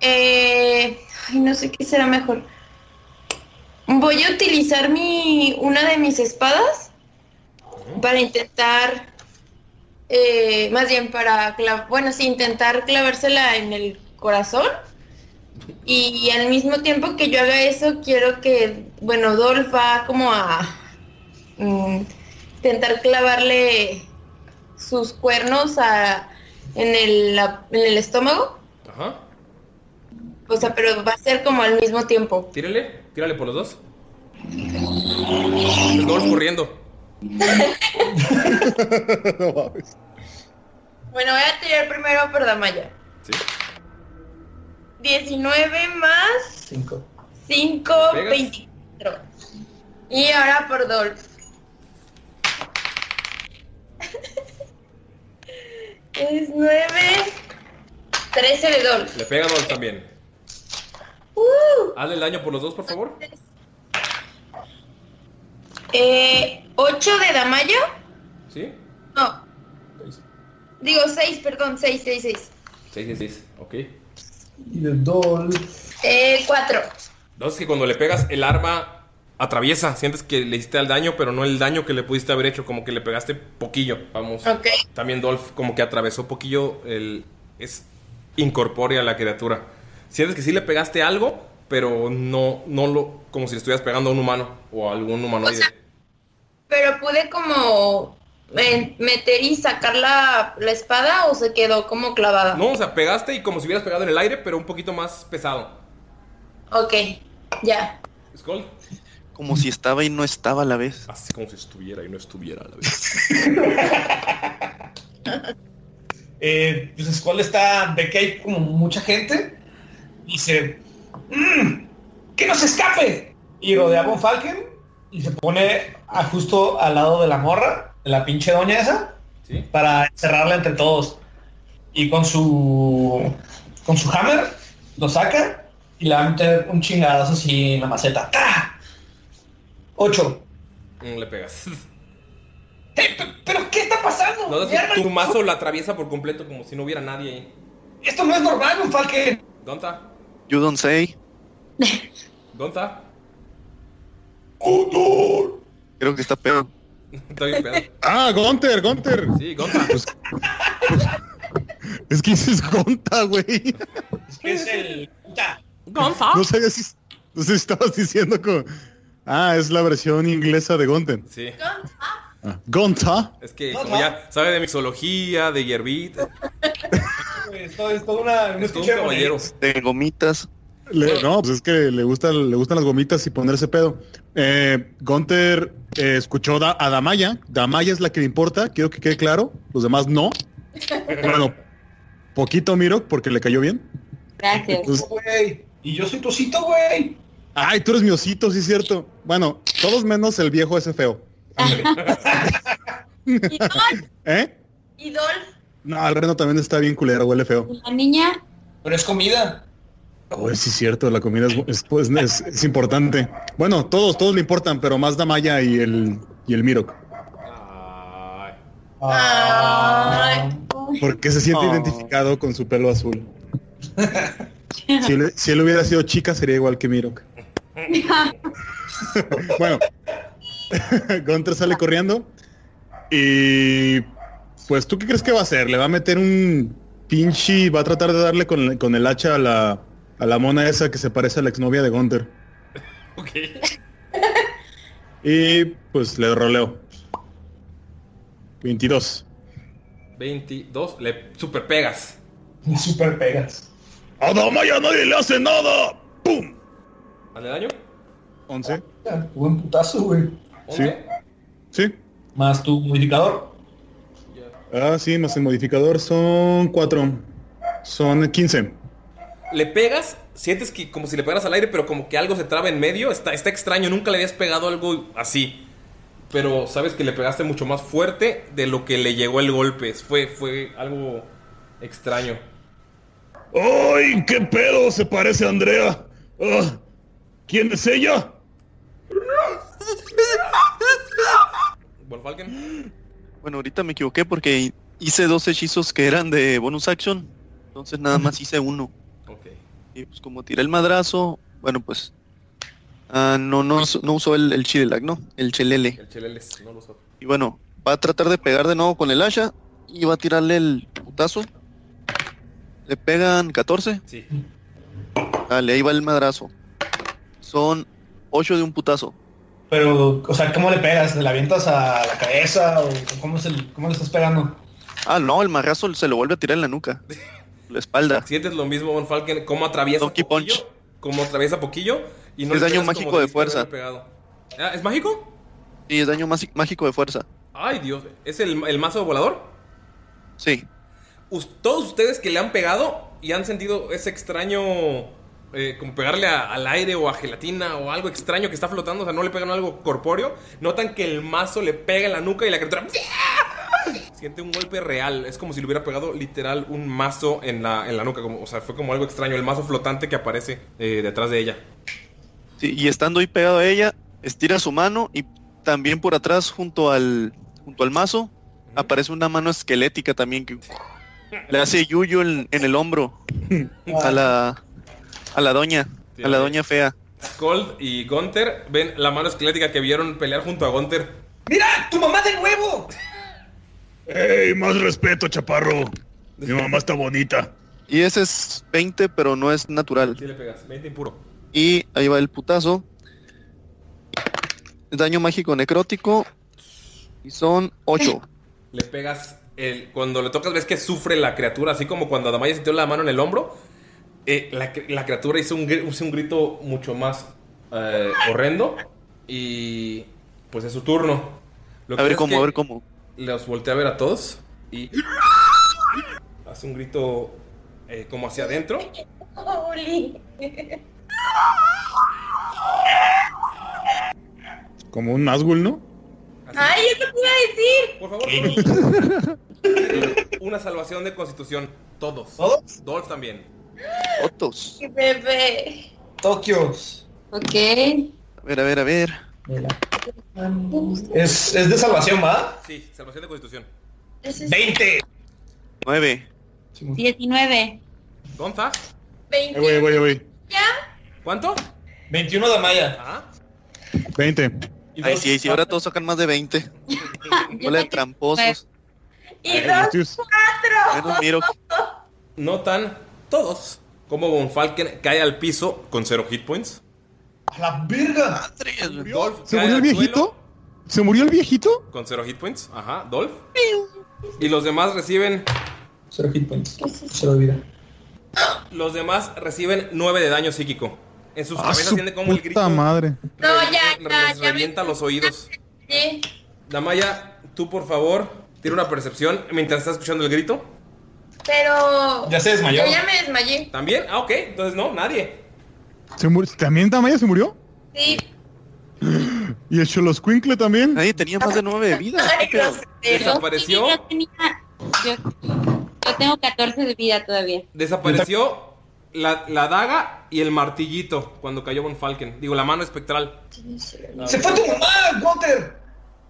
Eh, ay, no sé qué será mejor. Voy a utilizar mi una de mis espadas para intentar, eh, más bien para, bueno, sí, intentar clavársela en el corazón. Y al mismo tiempo que yo haga eso, quiero que, bueno, Dolph va como a mm, intentar clavarle sus cuernos a, en, el, en el estómago. Ajá. O sea, pero va a ser como al mismo tiempo. Tírale, tírale por los dos. Es Dolph corriendo. No mames. Bueno, voy a tirar primero por Damaya. Sí. 19 más 5. 5, ¿Pegas? 24. Y ahora por Dolph. es 9, 13 de Dolph. Le pega Dolph también. Uh, Hazle el daño por los dos, por favor. eh, 8 de Damayo. ¿Sí? No. Digo 6, perdón, 6, 6, 6. 6 de 6, ok. Y de Dolph. Eh, 4. Dos que cuando le pegas el arma atraviesa, sientes que le hiciste el daño, pero no el daño que le pudiste haber hecho, como que le pegaste poquillo, vamos. Ok. También Dolph como que atravesó poquillo el es incorpórea la criatura. Sientes que sí le pegaste algo, pero no no lo como si le estuvieras pegando a un humano o a algún humanoide. Pero pude como eh, meter y sacar la, la espada o se quedó como clavada. no, o sea, pegaste y como si hubieras pegado en el aire, pero un poquito más pesado. Ok, ya. Skull. Como si estaba y no estaba a la vez. Así como si estuviera y no estuviera a la vez. Eh, pues Skull está, ve que hay como mucha gente. Dice, "Mm, ¡que no se escape! Y rodea a Von Falken y se pone a justo al lado de la morra, de la pinche doña esa, ¿Sí? para encerrarla entre todos. Y con su con su hammer lo saca y le va a meter un chingadazo así en la maceta. ¡Tra! Ocho. Mm, le pegas. ¿Pero qué está pasando? No, tu mazo la atraviesa por completo como si no hubiera nadie ahí. Esto no es normal, Von Falken. Gonta, You don't say. Gonta, Creo que está peor. está bien pedo. Ah, Gunter, Gunter. Sí, Gonta. Es que dices Gonta, güey. Es el... puta. Gonta. No sabía si, no sé si estabas diciendo como... Ah, es la versión inglesa de Gunter. Sí. Ah, Gonta. Es que como ya sabe de mixología, de hierbit, Esto es toda una, un es todo un de caballero. De gomitas. Le- no, pues es que le, gusta, le gustan las gomitas y ponerse pedo. Eh, Gunter eh, escuchó da- a Damaya. Damaya es la que le importa, quiero que quede claro. Los demás no. Bueno, poquito Miro porque le cayó bien. Gracias. Y yo soy tu osito, güey. Ay, tú eres mi osito, sí es cierto. Bueno, todos menos el viejo ese feo. ¿Y Dolph? ¿Eh? ¿Y Dolph? No, el reno también está bien culero, huele feo. La niña, Pero es comida. Oh, sí es cierto, la comida es, es, pues, es- es importante. Bueno, todos, todos le importan, pero más Damaya y el, y el Mirok. Ay, Ay. Porque se siente Oh. identificado con su pelo azul. Si él, si él hubiera sido chica, sería igual que Mirok. bueno, Gunter sale corriendo y pues tú qué crees que va a hacer? Le va a meter un pinche, va a tratar de darle con, con el hacha a la, a la mona esa que se parece a la exnovia de Gunter. ok. Y pues le roleo. 22. 22, le super pegas. Y super pegas. ¡A Damaya nadie le hace nada! ¡Pum! ¿Hazle daño? 11. Ya, Buen putazo, güey. Sí. 11. Sí. Más tu modificador. Ah, sí, más el modificador son 4. Son 15. Le pegas, sientes que como si le pegaras al aire, pero como que algo se traba en medio. Está, está extraño, nunca le habías pegado algo así. Pero sabes que le pegaste mucho más fuerte de lo que le llegó el golpe. Fue, fue algo extraño. ¡Ay, qué pedo! Se parece a Andrea. Ah, ¿Quién es ella? Von Falken. Bueno, ahorita me equivoqué porque hice dos hechizos que eran de bonus action. Entonces nada más hice uno. Ok. Y pues como tiré el madrazo, bueno pues... ah, no, no, no usó el, el Chilelac, ¿no? El Chelele. El cheleles, no lo sabe. Y bueno, va a tratar de pegar de nuevo con el Asha y va a tirarle el putazo. Le pegan 14. Sí. Dale, ahí va el madrazo. Son 8 de un putazo. Pero, o sea, ¿cómo le pegas? ¿Le la avientas a la cabeza o cómo, es el, cómo le estás pegando? Ah, no, el madrazo se lo vuelve a tirar en la nuca. La espalda. Sientes lo mismo, Von Falken, cómo atraviesa Donkey poquillo. Punch. Cómo atraviesa poquillo. Y no Es daño mágico de fuerza. Ah, ¿Es mágico? Sí, es daño mágico de fuerza. Ay, Dios. ¿Es el, el mazo volador? Sí. todos ustedes que le han pegado y han sentido ese extraño, eh, como pegarle a- al aire o a gelatina o algo extraño que está flotando, o sea, no le pegan algo corpóreo, notan que el mazo le pega en la nuca y la criatura siente un golpe real. Es como si le hubiera pegado literal un mazo en la, en la nuca, como, o sea, fue como algo extraño, el mazo flotante que aparece eh, detrás de ella. Sí, y estando ahí pegado a ella, estira su mano y también por atrás, junto al, junto al mazo, aparece una mano esquelética también que le hace yuyo en, en el hombro a la, a la doña, a la doña fea. Cold y Gunther ven la mano esquelética que vieron pelear junto a Gunther. ¡Mira! ¡Tu mamá de nuevo! ¡Ey, más respeto, chaparro! Mi mamá está bonita. Y ese es 20, pero no es natural. Sí le pegas, 20 impuro. Y ahí va el putazo. Daño mágico necrótico. Y son 8. Le pegas, el, cuando le tocas ves que sufre la criatura, así como cuando Adamaya sintió la mano en el hombro. Eh, la, cri- la criatura hizo un, hizo un grito mucho más eh, horrendo. Y pues es su turno. Lo A ver cómo, a ver cómo. Los voltea a ver a todos y hace un grito eh, como hacia adentro. Como un Nazgul, ¿no? Ay, eso te iba a decir. Por favor, una salvación de constitución. Todos. ¿Todos? Dolph también. Fotos. Qué bebé. Tokios. Ok. A ver, a ver, a ver. Es, es de salvación, ¿va? Sí, salvación de constitución. 20. 9. 19. Gonza, Ahí voy, ahí voy, ahí voy. ¿cuánto? 21 de Maya. Ah, 20. Ay, sí, sí, ahora todos sacan más de 20. Hola, tramposos. Y Ay, dos, cuatro. Menos miro. notan todos como Von Falken cae al piso con cero hit points. ¡A la verga! Dolph ¿Se cae murió el viejito? suelo ¿Se murió el viejito? con cero hit points. Ajá, Dolph. Y los demás reciben. Cero hit points. Cero vida. Los demás reciben 9 de daño psíquico. En sus ¡Ah, cabezas su siente como el grito puta madre! No, ya, ya, les ya me- revienta los oídos. Sí. Damaya, tú por favor, tira una percepción mientras estás escuchando el grito. Pero. Ya se desmayó. Yo ya me desmayé. ¿También? Ah, ok. Entonces no, nadie. ¿Se murió? ¿También Tamaya se murió? Sí. ¿Y el Choloscuincle también? Nadie tenía más de 9 de vida. Ay, ¿Qué pedo? grosero. Desapareció. Yo tenía. Yo, yo tengo 14 de vida todavía. Desapareció la, la daga y el martillito cuando cayó Von Falken. Digo, la mano espectral. ¡Se fue tu mamá,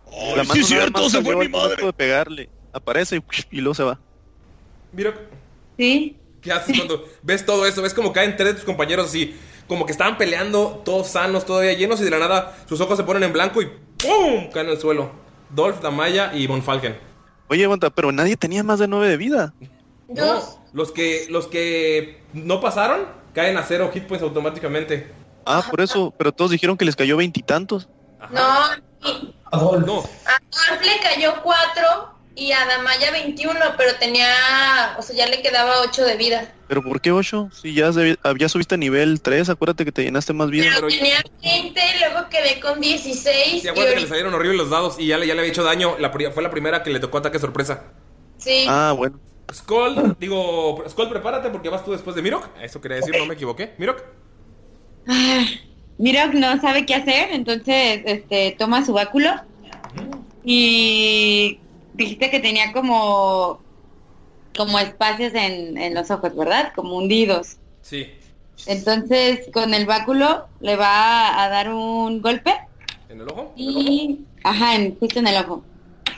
¡Ay, mano sí, nada cierto! ¡Se fue mi madre! de pegarle. Aparece y, y luego se va. Mira, ¿Sí? ¿qué haces cuando ves todo eso? Ves como caen tres de tus compañeros así, como que estaban peleando, todos sanos, todavía llenos, y de la nada sus ojos se ponen en blanco y ¡pum! caen al suelo. Dolph, Damaya y Von Falken. Oye, aguanta, pero nadie tenía más de 9 de vida. No, los que, los que no pasaron caen a cero hit points automáticamente. Ah, por eso, pero todos dijeron que les cayó veintitantos. No, y Adolfo. No, a Dolph le cayó 4 y a Damaya 21, pero tenía, o sea, ya le quedaba 8 de vida. ¿Pero por qué 8? Si ya, ya subiste a nivel 3, acuérdate que te llenaste más vida. Pero pero- tenía 20 y luego quedé con 16. sí, y acuérdate que le salieron horribles los dados y ya le, ya le había hecho daño. La, pri- fue la primera que le tocó ataque sorpresa. sí. Ah, bueno. Skull, digo, Skull, prepárate porque vas tú después de Mirok. Eso quería decir, no me equivoqué. Mirok. Ah, Mirok no sabe qué hacer, entonces este toma su báculo y dijiste que tenía como como espacios en, en los ojos, ¿verdad? Como hundidos. Sí, Entonces con el báculo le va a dar un golpe en el ojo. y ajá, en- justo en el ojo.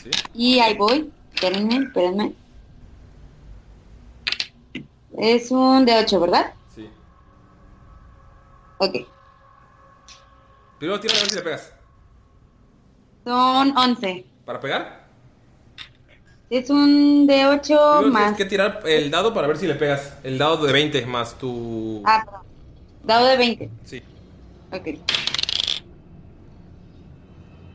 Sí. Y ahí voy. Espérenme, espérenme. Es un de 8, ¿verdad? Sí. Ok. Primero tira a ver si le pegas. Son 11. ¿Para pegar? Es un de 8 Primero tienes más. que tirar el dado para ver si le pegas. El dado de 20 más tu... Ah, perdón. Dado de 20. Sí. Ok.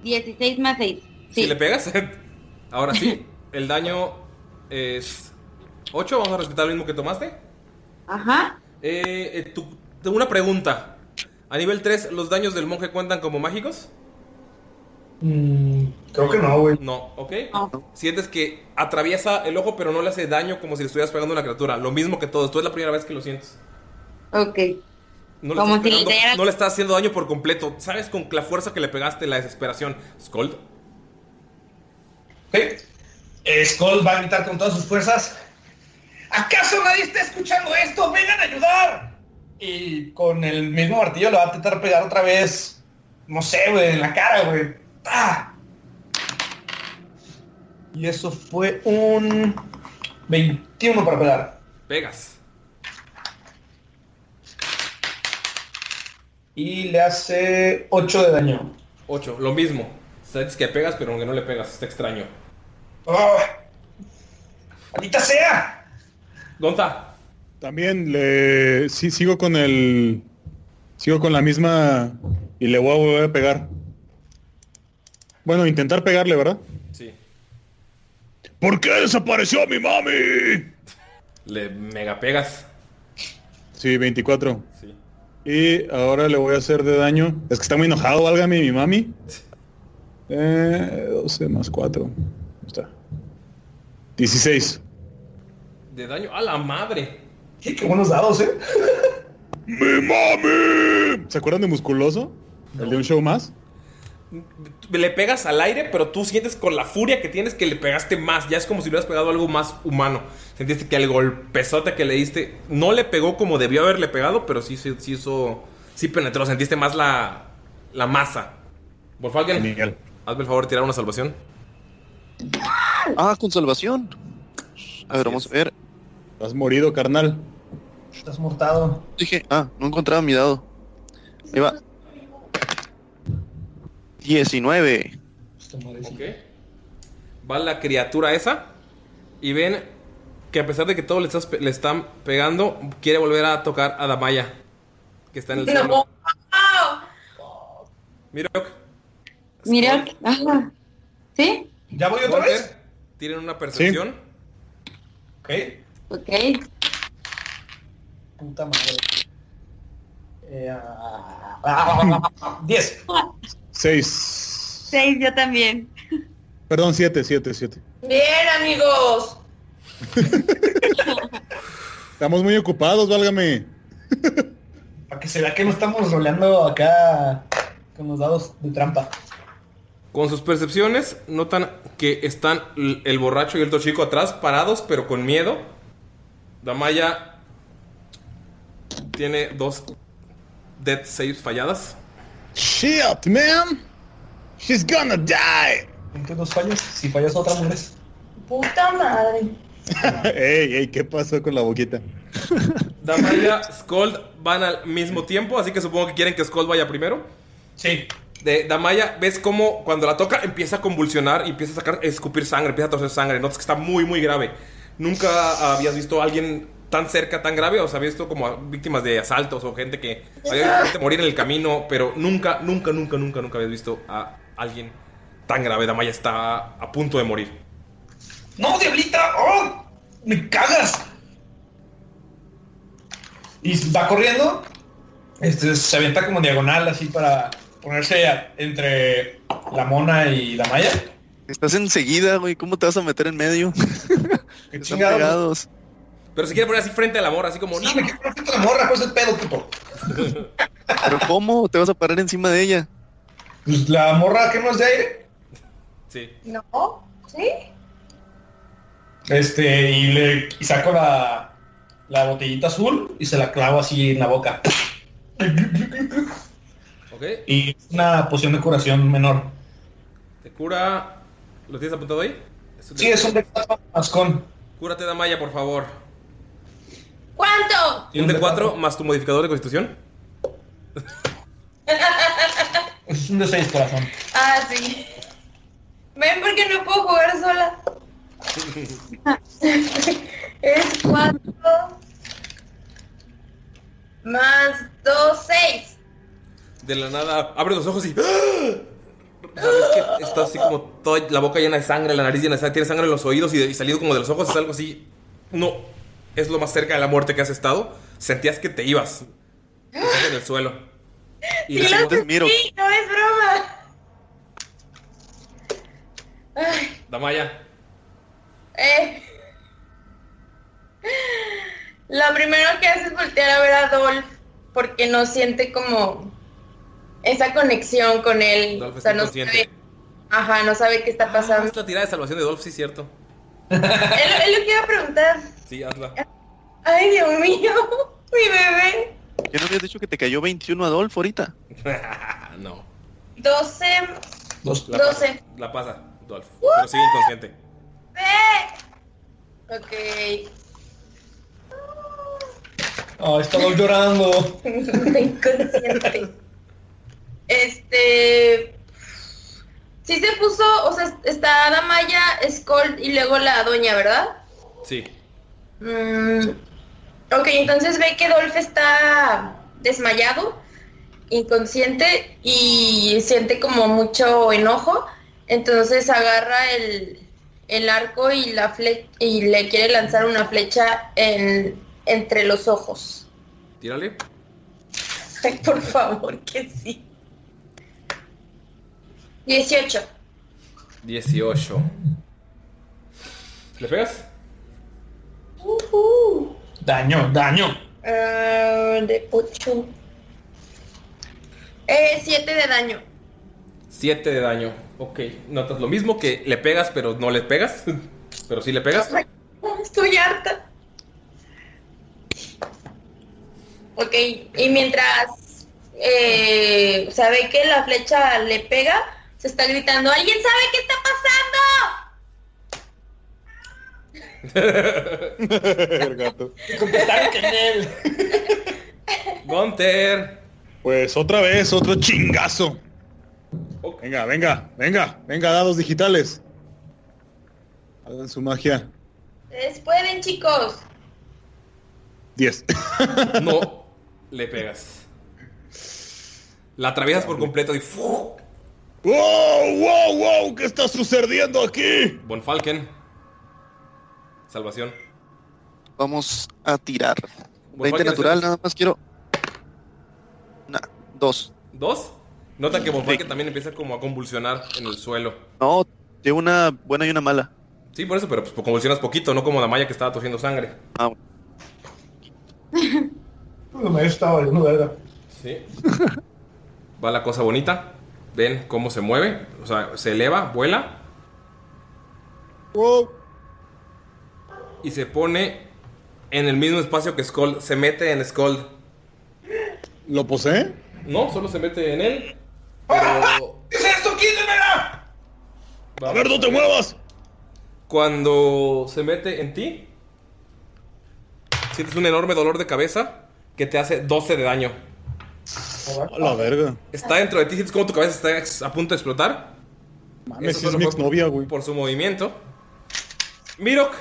16 más 6. Si Sí. le pegas, ahora sí. El daño es 8. Vamos a respetar lo mismo que tomaste. Ajá. Eh, eh, tu- una pregunta. A nivel 3, ¿los daños del monje cuentan como mágicos? Mm, creo que no, güey. No, ¿ok? Sientes que atraviesa el ojo, pero no le hace daño como si le estuvieras pegando a una criatura. Lo mismo que todos. Tú es la primera vez que lo sientes. Ok. No le, Como estás si pegando- no le estás haciendo daño por completo. ¿Sabes con la fuerza que le pegaste, la desesperación? Scold. Ok. Eh, Skull va a gritar con todas sus fuerzas. ¿Acaso nadie está escuchando esto? ¡Vengan a ayudar! Y con el mismo martillo le va a intentar pegar otra vez. No sé, güey, en la cara, güey. ¡Ah! Y eso fue un 21 para pegar. Pegas. Y le hace 8 de daño. 8, lo mismo. Sabes que pegas, pero aunque no le pegas, está extraño. ¡Ah! ¡Maldita sea! Gonza. También le sí, sigo con el sigo con la misma y le voy a volver a pegar. Bueno, intentar pegarle, ¿verdad? Sí. ¿Por qué desapareció mi mami? Le mega pegas. Sí, 24. Sí. Y ahora le voy a hacer de daño. Es que está muy enojado, válgame mi mami. Eh, 12 más 4. Está. 16. De daño a la madre. Qué, qué buenos dados, ¿eh? ¡Mi mami! ¿Se acuerdan de Musculoso? El de un show más. Le pegas al aire, pero tú sientes con la furia que tienes que le pegaste más. Ya es como si le hubieras pegado algo más humano. Sentiste que el golpezote que le diste no le pegó como debió haberle pegado, pero sí, sí, sí hizo. Sí penetró. Sentiste más la, la masa. Wolfalken, Miguel. hazme el favor de tirar una salvación. Ah, con salvación. A ver, vamos a ver. Has morido, carnal. Estás mortado. Dije, ah, no encontraba mi dado. Ahí va. 19. Ok. Va la criatura esa. Y ven que a pesar de que todo le, estás le están pegando, quiere volver a tocar a Damaya. Que está en el suelo. No. Mira, Mira, ajá. ¿Sí? ¿Ya voy otra vez? Tienen una percepción. Ok. Ok. Puta madre. Eh, ah, 10. 6. Seis, yo también. Perdón, 7, 7, 7. Bien, amigos. Estamos muy ocupados, válgame. Para que se vea que no estamos roleando acá con los dados de trampa. Con sus percepciones, notan que están el borracho y el tochico atrás, parados, pero con miedo. Damaya tiene dos death saves falladas. Shit, man. She's gonna die. ¿En qué dos fallas? Si fallas otra, mueres. Puta madre. ey, ey, ¿qué pasó con la boquita? Damaya, Skold van al mismo tiempo, así que supongo que quieren que Skold vaya primero. Sí. De Damaya, ves cómo cuando la toca empieza a convulsionar y empieza a sacar, a escupir sangre, empieza a torcer sangre. Notas que está muy, muy grave. Nunca habías visto a alguien tan cerca, tan grave. O sea, habías visto como a víctimas de asaltos o gente que había visto gente morir en el camino, pero nunca, nunca, nunca, nunca, nunca habías visto a alguien tan grave. Damaya está a punto de morir. ¡No, diablita! ¡Oh! ¡Me cagas! Y va corriendo. Este, se avienta como diagonal así para ponerse a- entre la mona y la malla. Estás enseguida, güey. ¿Cómo te vas a meter en medio? Qué Están chingados. pegados. Pero se quiere poner así frente al amor, así como... Sí, me quiero poner frente a la morra, ¿cuál es el pedo, puto? ¿Pero cómo? ¿Te vas a parar encima de ella? Pues la morra que no es de aire. Sí. No. ¿Sí? Este, y le y saco la, la botellita azul y se la clavo así en la boca. Ok. Y es una poción de curación menor. Te cura... ¿Lo tienes apuntado ahí? Sí, es un de más con. Cúrate, Damaya, por favor. ¿Cuánto? Un de 4 más tu modificador de constitución. Es un de 6 corazón. Ah, sí. Ven porque no puedo jugar sola. es cuatro más dos, seis. De la nada, abre los ojos y. ¡Ah! Sabes que está así como toda la boca llena de sangre, la nariz llena de sangre, tiene sangre en los oídos y, y salido como de los ojos, es algo así. No, es lo más cerca de la muerte que has estado. Sentías que te ibas. Estás en el suelo. Y lo seguimos- miro. sí, no es broma. Ay, Damaya. eh. Lo primero que hace es voltear a ver a Dolph porque no siente como esa conexión con él. Dolph o sea, no sabe, ajá, no sabe qué está Ah, pasando. es la tirada de salvación de Dolph, sí, cierto. él, él lo que iba a preguntar. Sí, hazla. Ay, Dios mío, mi bebé. ¿Ya no habías dicho que te cayó 21 Adolfo ahorita? no. 12, La 12. La pasa, Dolph. Pero sigue inconsciente. Ok. Oh, estaba llorando. Inconsciente. Este. Sí se puso, o sea, está Damaya, Skold y luego la doña, ¿verdad? Sí. Mm, ok, entonces ve que Dolph está desmayado, inconsciente y siente como mucho enojo. Entonces agarra el, el arco y la fle y le quiere lanzar una flecha en, entre los ojos. Tírale. Ay, por favor, que sí. 18. 18. ¿Le pegas? Daño, daño. Ah, de 8. Eh, 7 de daño. 7 de daño. Ok. Notas lo mismo que le pegas, pero no le pegas. pero sí le pegas. Estoy harta. Ok, y mientras eh, sabe que la flecha le pega, se está gritando, ¿alguien sabe qué está El gato. Contestaron que él. Gunter. Pues otra vez, otro chingazo. Venga, venga, venga, venga, dados digitales. Hagan su magia. Ustedes pueden, chicos. 10. No le pegas. La atraviesas por completo y. ¡Wow, wow, wow! ¿Qué está sucediendo aquí? Von Falken. Salvación. Vamos a tirar. Von 20 Falken natural, nada más quiero. Nah, dos. ¿Dos? Notan que Falken también empieza como a convulsionar en el suelo. No, de una buena y una mala. Sí, por eso, pero pues convulsionas poquito, no como la Maya que estaba tosiendo sangre. Ah, No me estaba valiendo verga. Sí. Va la cosa bonita. Ven cómo se mueve. O sea, se eleva, vuela. Y se pone en el mismo espacio que Skull. Se mete en Skull. ¿Lo posee? No, solo se mete en él. Pero. ¿Qué es esto? ¡Quítemela! A ver, no te muevas. Cuando se mete en ti, sientes un enorme dolor de cabeza que te hace 12 de daño. A la verga. Está dentro de ti, sientes como tu cabeza está a punto de explotar. Mames, Eso si es mi fue exnovia, güey. Por su movimiento. Mirok,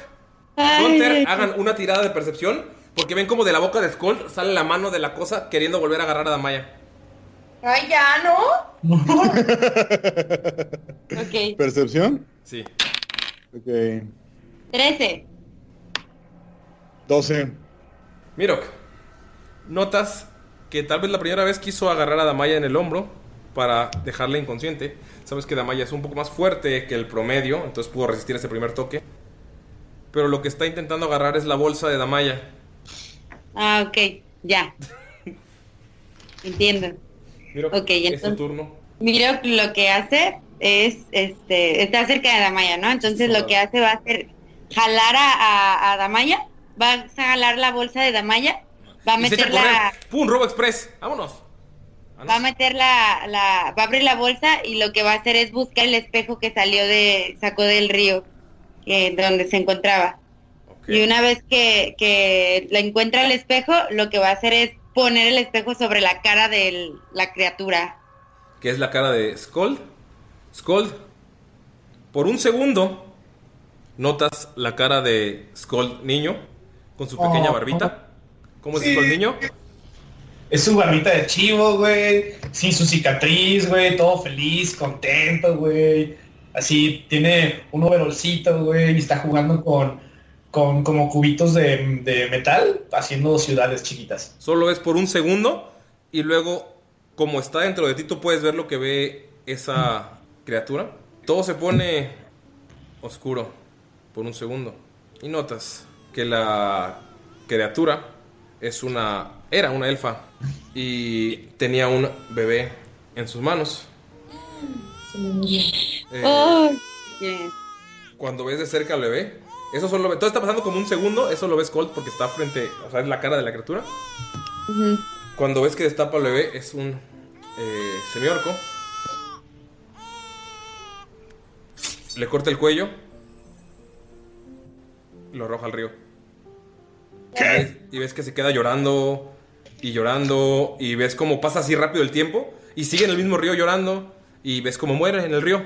Gunter, hagan una tirada de percepción. Porque ven como de la boca de Skull sale la mano de la cosa queriendo volver a agarrar a Damaya. Ay, ya, ¿no? Ok. ¿Percepción? Sí. Ok. 13. 12. Mirok, notas que tal vez la primera vez quiso agarrar a Damaya en el hombro para dejarla inconsciente. Sabes que Damaya es un poco más fuerte que el promedio, entonces pudo resistir ese primer toque. Pero lo que está intentando agarrar es la bolsa de Damaya. Ah, ok. Ya. Entiendo. Mirok, Ok, es tu entonces- turno. Miro lo que hace es, este, está cerca de Damaya, ¿no? Entonces lo que hace va a ser jalar a, a- a Damaya, va a jalar la bolsa de Damaya, va a Y se echa a meterla, correr. ¡Pum! Robo Express. Vámonos. va a meter la, la, va a abrir la bolsa y lo que va a hacer es buscar el espejo que salió de, sacó del río, que, donde se encontraba. Y una vez que, que la encuentra el espejo, lo que va a hacer es poner el espejo sobre la cara de la criatura. que es la cara de Skold. Skold, por un segundo, notas la cara de Skold niño con su pequeña Oh. barbita. ¿Cómo es Sí. Skold niño? Es su barbita de chivo, güey. Sin su cicatriz, güey. Todo feliz, contento, güey. Así, tiene un overolcito, güey. Y está jugando con, con como cubitos de, de metal, haciendo ciudades chiquitas. Solo es por un segundo y luego, como está dentro de ti, puedes ver lo que ve esa criatura. Todo se pone oscuro por un segundo y notas que la criatura es una era una elfa y tenía un bebé en sus manos. Eh, Oh. Cuando ves de cerca al bebé, eso solo todo está pasando como un segundo, eso lo ves Colt porque está frente, o sea, es la cara de la criatura. Cuando ves que destapa al bebé es un eh, semiorco. Le corta el cuello. Lo arroja al río. Y ves que se queda llorando y llorando y ves cómo pasa así rápido el tiempo y sigue en el mismo río llorando y ves cómo muere en el río.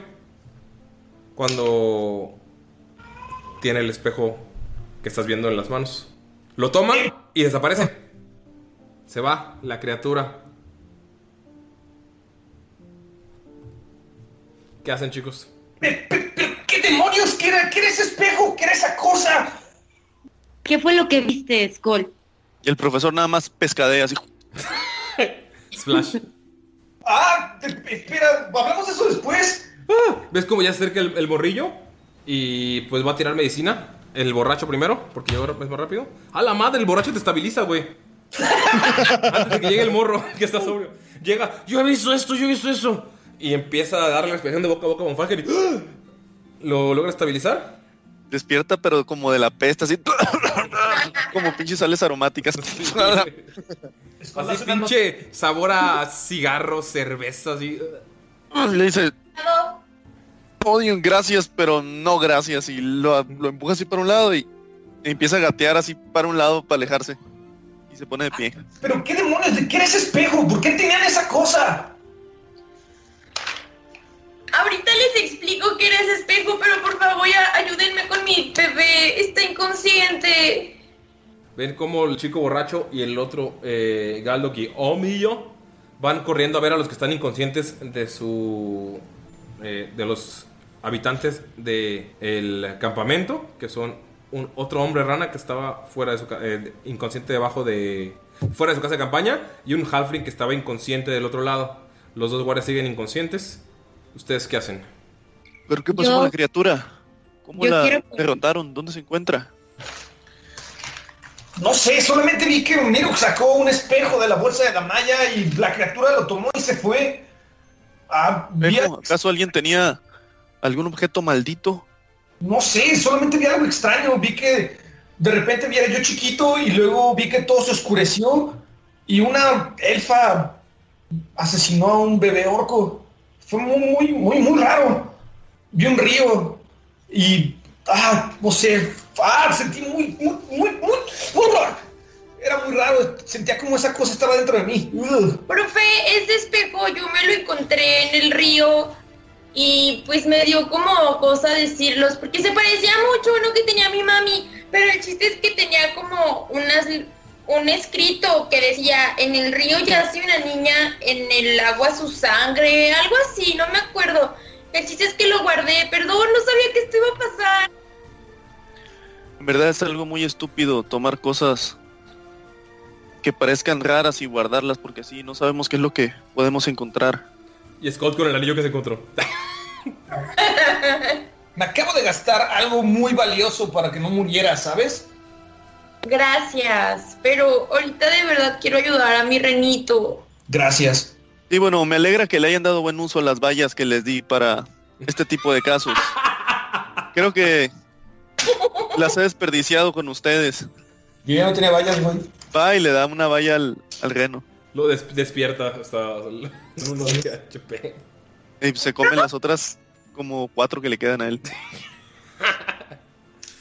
Cuando tiene el espejo que estás viendo en las manos. Lo toma y desaparece. Se va la criatura. ¿Qué hacen, chicos? ¿Qué demonios? ¿Qué era, qué era ese espejo? ¿Qué era esa cosa? ¿Qué fue lo que viste, Skull? Y el profesor nada más pescadea así. Splash. Ah, te- espera, hablamos de eso después. ¿Ves cómo ya se acerca el, el borrillo? Y pues va a tirar medicina. El borracho primero, porque llegó es más rápido. ¡A la madre! El borracho te estabiliza, güey. Antes de que llegue el morro, que está sobrio. Llega, yo he visto esto, yo he visto eso. Y empieza a darle la expresión de boca a boca a Von Falken y ¡ah! ¿Lo logra estabilizar? Despierta, pero como de la peste, así. como pinches sales aromáticas. Así pinche sabor a cigarro, cerveza, así. Le dice, odio, gracias, pero no gracias. Y lo, lo empuja así para un lado y empieza a gatear así para un lado para alejarse. Y se pone de pie. ¿Pero qué demonios? ¿De qué era ese espejo? ¿Por qué tenían esa cosa? Ahorita les explico qué era ese espejo, pero por favor ayúdenme con mi bebé. Está inconsciente. Ven como el chico borracho y el otro eh, Galdok y Omillo van corriendo a ver a los que están inconscientes de su. eh, de los habitantes del campamento, que son un otro hombre rana que estaba fuera de su eh, inconsciente debajo de. fuera de su casa de campaña, y un halfling que estaba inconsciente del otro lado. Los dos guardias siguen inconscientes. ¿Ustedes qué hacen? ¿Pero qué pasó Yo- con la criatura? ¿Cómo la quiero- derrotaron? ¿Dónde se encuentra? No sé, solamente vi que Mirok sacó un espejo de la bolsa de la malla y la criatura lo tomó y se fue. Ah, a- ¿Acaso alguien tenía algún objeto maldito? no sé, solamente vi algo extraño. Vi que de repente vi a yo chiquito y luego vi que todo se oscureció y una elfa asesinó a un bebé orco. Fue muy, muy, muy, muy raro. Vi un río y, ah, no sé, ah, sentí muy, muy, muy, muy, muy. Era muy raro, sentía como esa cosa estaba dentro de mí. Profe, ese espejo yo me lo encontré en el río y pues me dio como cosa decirlos porque se parecía mucho a uno que tenía mi mami, pero el chiste es que tenía como unas un escrito que decía en el río yace una niña, en el agua su sangre, algo así, no me acuerdo. El chiste es que lo guardé, perdón, no sabía que esto iba a pasar. En verdad es algo muy estúpido tomar cosas que parezcan raras y guardarlas porque así no sabemos qué es lo que podemos encontrar. Y Scott con el anillo que se encontró. Me acabo de gastar algo muy valioso para que no muriera, ¿sabes? Gracias, pero ahorita de verdad quiero ayudar a mi renito. Gracias. Y bueno, me alegra que le hayan dado buen uso a las vallas que les di para este tipo de casos. Creo que las he desperdiciado con ustedes. Yo ya no tenía vallas, güey. Va y le da una valla al, al reno. Lo des- despierta hasta uno de HP. Y se comen las otras como cuatro que le quedan a él.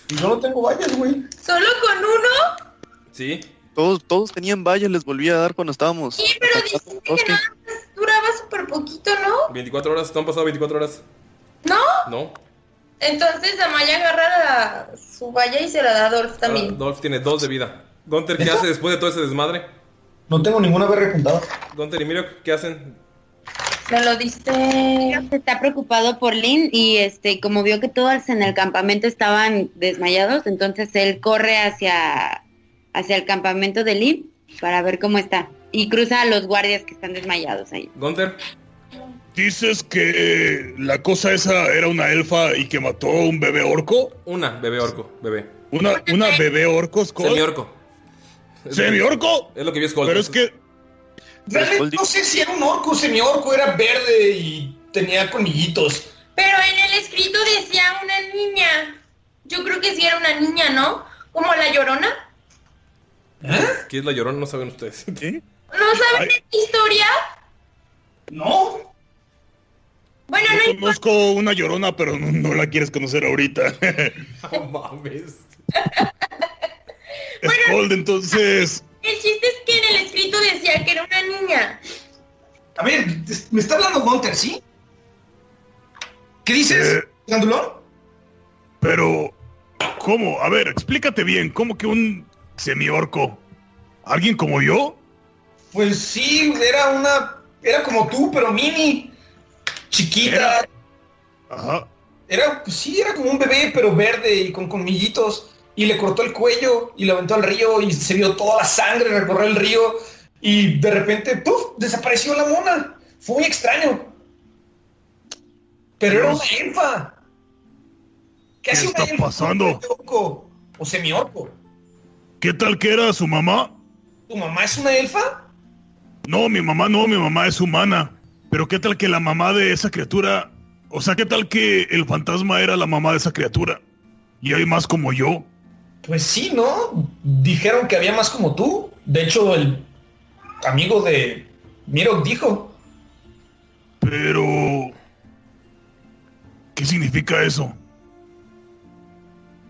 Y yo no tengo vallas, güey. ¿Solo con uno? Sí. Todos, todos tenían vallas, les volví a dar cuando estábamos. Sí, pero dicen que nada más duraba súper poquito, ¿no? 24 horas, ¿te han pasado 24 horas? ¿No? No. Entonces Amaya agarra la- su valla y se la da a Dolph Ahora, también. Dolph tiene dos de vida. Gunter, ¿qué hace después de todo ese desmadre? No tengo ninguna vez repuntado. Gunter y Mirok, ¿qué hacen? Me lo diste. Está preocupado por Lynn y este, como vio que todos en el campamento estaban desmayados, entonces él corre hacia, hacia el campamento de Lynn para ver cómo está. Y cruza a los guardias que están desmayados ahí. Gunter, dices que la cosa esa era una elfa y que mató a un bebé orco. Una, bebé orco, bebé. Una, una bebé orco, Skull. Semi-orco. ¿Semi-orco? Es lo que vio Skull. Pero es que Realmente no sé si era un orco semi-orco, era verde y tenía colmillitos. Pero en el escrito decía una niña. Yo creo que sí era una niña, ¿no? Como la llorona. ¿Quién es la llorona? No saben ustedes. ¿Qué? ¿No saben esta historia? No. Bueno, yo no importa. conozco una llorona, pero no, no la quieres conocer ahorita. No mames. Skull, entonces. El chiste es que en el escrito decía que era una niña. A ver, me está hablando Gunter, ¿sí? ¿Qué dices, Gandulón? Pero, ¿cómo? A ver, explícate bien. ¿Cómo que un semi-orco? ¿Alguien como yo? Pues sí, era una. Era como tú, pero mini. Chiquita. Ajá. Era, pues sí, era como un bebé, pero verde y con colmillitos. Y le cortó el cuello y lo aventó al río y se vio toda la sangre recorrer el río. Y de repente, ¡puf! desapareció la mona. Fue muy extraño. Pero era una elfa. ¿Qué hace está una elfa? pasando? Orco o semi-orco. ¿Qué tal que era su mamá? ¿Tu mamá es una elfa? No, mi mamá no, mi mamá es humana. Pero ¿qué tal que la mamá de esa criatura... O sea, ¿qué tal que el fantasma era la mamá de esa criatura? Y hay más como yo. Pues sí, ¿no? Dijeron que había más como tú. De hecho, el amigo de Miro dijo. Pero... ¿Qué significa eso?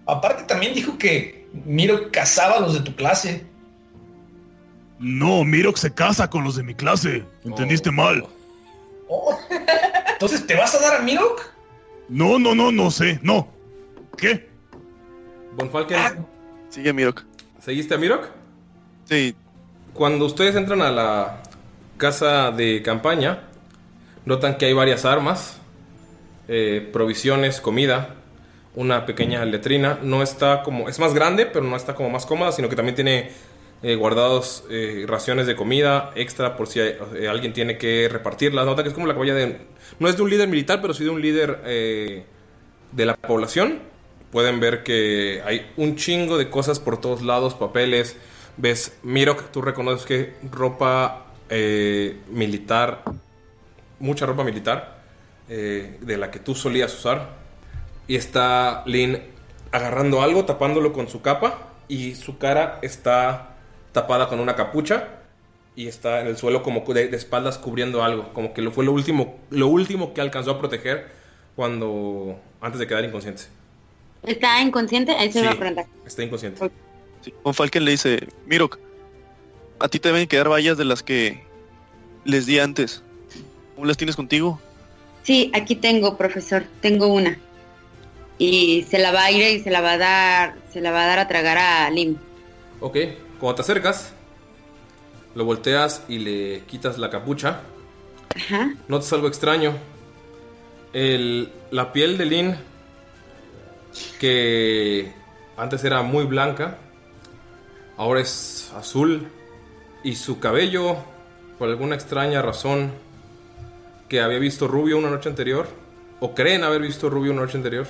Aparte también dijo que Miro cazaba a los de tu clase. No, Mirok se casa con los de mi clase. Entendiste mal. Entonces, ¿te vas a dar a Mirok? No, no, no, no sé. No. ¿Qué? Von Falken. Ah. Sigue Mirok. ¿Seguiste a Mirok? Sí. Cuando ustedes entran a la casa de campaña, notan que hay varias armas, eh, provisiones, comida, una pequeña letrina. No está como. Es más grande, pero no está como más cómoda, sino que también tiene eh, guardados eh, raciones de comida extra por si hay- eh, alguien tiene que repartirlas. Nota que es como la caballa de. No es de un líder militar, pero sí de un líder de la población. Pueden ver que hay un chingo de cosas por todos lados, papeles. Ves, Mirok, tú reconoces que ropa eh, militar, mucha ropa militar, eh, de la que tú solías usar. Y está Lynn agarrando algo, tapándolo con su capa. Y su cara está tapada con una capucha. Y está en el suelo como de, de espaldas cubriendo algo. Como que lo fue lo último, lo último que alcanzó a proteger cuando. antes de quedar inconsciente. ¿Está inconsciente? Ahí se me va a. Está inconsciente. Sí. Von Falken le dice, Mirok, a ti te deben quedar vallas de las que les di antes. ¿Cómo las tienes contigo? Sí, aquí tengo, profesor. Tengo una. Y se la va a ir y se la va a dar, se la va a dar a tragar a Lim. Ok, cuando te acercas, lo volteas y le quitas la capucha. Ajá. Notas algo extraño. El- la piel de Lynn, que antes era muy blanca, ahora es azul. Y su cabello, por alguna extraña razón, que había visto rubio una noche anterior, o creen haber visto rubio una noche anterior,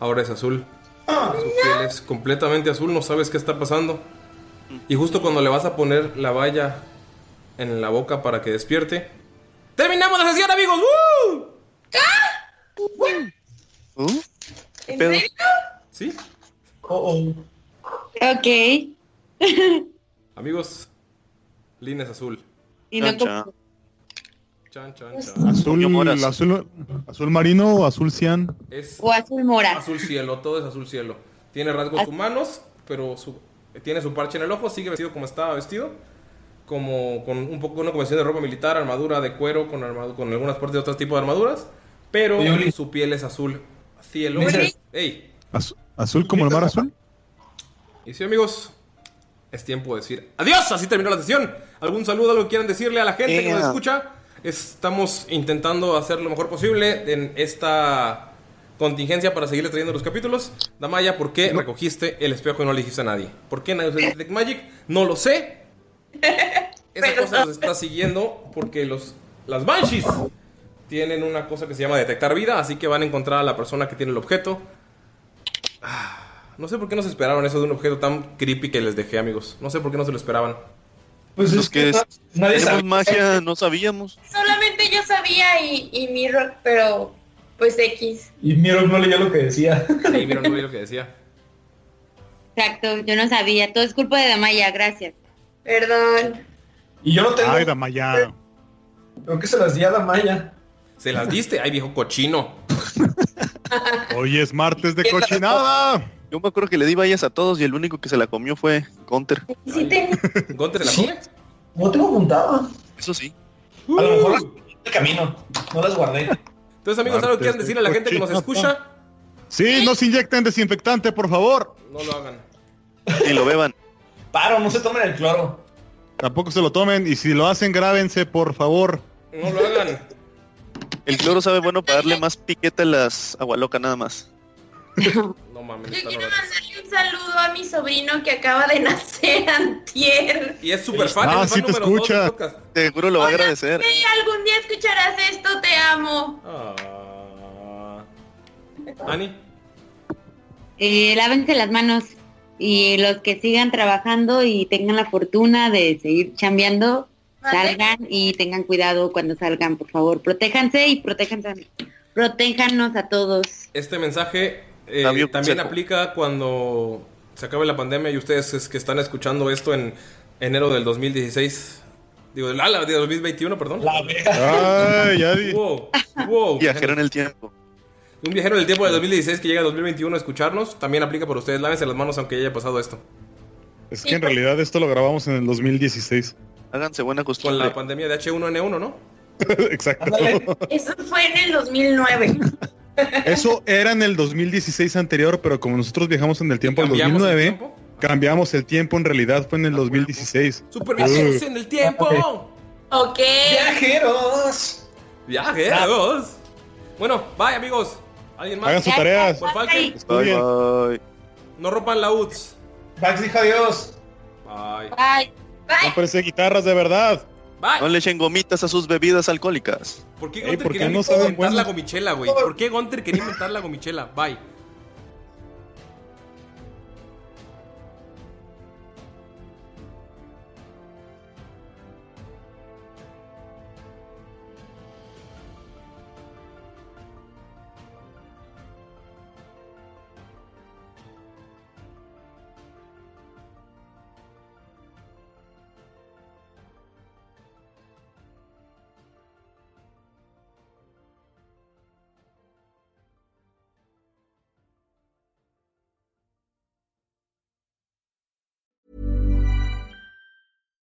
ahora es azul. Su piel es completamente azul, no sabes qué está pasando. Y justo cuando le vas a poner la valla en la boca para que despierte, ¡Terminamos la sesión, amigos! ¡Woo! ¿Uh? ¿En pedo? serio? ¿Sí? Oh, Ok. Amigos, Lin es azul. Y no Chan, chan. Chan, chan. Azul, azul, azul marino o azul cian. Es O azul mora. azul cielo, todo es azul cielo. Tiene rasgos humanos, pero su- tiene su parche en el ojo, sigue vestido como estaba vestido. Como con un poco una combinación de ropa militar, armadura de cuero, con, armadu- con algunas partes de otro tipo de armaduras. Pero su piel es azul cielo. Oli. ¡Ey! Az- azul como el mar azul. Y sí, amigos, es tiempo de decir adiós. Así terminó la sesión. ¿Algún saludo, algo que quieran decirle a la gente que nos Yeah. escucha? Estamos intentando hacer lo mejor posible en esta contingencia para seguirles trayendo los capítulos. Damaya, ¿por qué recogiste el espejo y no le dijiste a nadie? ¿Por qué nadie usa Detect Magic? No lo sé. Esa cosa nos está siguiendo porque los, las Banshees tienen una cosa que se llama detectar vida, así que van a encontrar a la persona que tiene el objeto. Ah, No sé por qué no se esperaron eso de un objeto tan creepy que les dejé, amigos. No sé por qué no se lo esperaban. Pues Los que es- nadie tenemos sabe. magia, no sabíamos. Solamente yo sabía y, y Mirror, pero pues X. Y Miro no leyó lo que decía. Sí, mira, no vi lo que decía. Exacto, yo no sabía. Todo es culpa de Damaya, gracias. Perdón. Y yo no tengo. Ay, Damaya. Creo que se las di a Damaya. Se las diste, ay viejo cochino. Hoy es martes de cochinada. Yo me acuerdo que le di vallas a todos y el único que se la comió fue Gunter. ¿Y si te- ¿Gonte se la Sí. come? No tengo apuntado. Eso sí. A lo mejor las en el camino. No las guardé. Entonces, amigos, ¿algo que quieran decirle a la gente que nos escucha? Sí, no se inyecten desinfectante, por favor. No lo hagan. Y lo beban. Paro, no se tomen el cloro. Tampoco se lo tomen y si lo hacen, grábense, por favor. No lo hagan. El cloro sabe bueno para darle más piquete a las agualoca nada más. No mames, Yo quiero mandarle un saludo a mi sobrino que acaba de nacer antier. Y es súper fan, Ah, fan sí te escucha. Seguro lo va a agradecer. Si algún día escucharás esto, te amo. Ah. Ani, Eh, lávense las manos y los que sigan trabajando y tengan la fortuna de seguir chambeando. Salgan y tengan cuidado cuando salgan, por favor. Protéjanse y protéjanse, protéjanos a todos. este mensaje eh, Sabio también aplica cuando se acabe la pandemia y ustedes es que están escuchando esto en enero del 2016. Digo, del ala, de 2021, perdón. La. Ay, ya di- Wow, wow. Viajero en el tiempo. Un viajero del tiempo del 2016 que llega al 2021 a escucharnos, también aplica por ustedes. Lávense las manos aunque ya haya pasado esto. Es que en realidad esto lo grabamos en el 2016. Háganse buena Con costumbre. la pandemia de H1N1, ¿no? Exacto. Ándale. Eso fue en el 2009. Eso era en el 2016 anterior, pero como nosotros viajamos en el tiempo del ¿Cambiamos el 2009, tiempo? cambiamos el tiempo, en realidad fue en el 2016. ¡Super viajeros en el tiempo! ok. Viajeros. ¡Viajeros! Bueno, bye amigos. ¿Alguien más? Hagan sus tareas. Por Bye, bye. no rompan la UTS. Max dijo adiós. Bye. Bye. Bye. Cómprense guitarras de verdad. No Bye. le echen gomitas a sus bebidas alcohólicas. ¿Por qué Ey, Gunter ¿por qué quería no inventar la gomichela, güey? ¿Por qué Gunter quería inventar la gomichela? Bye.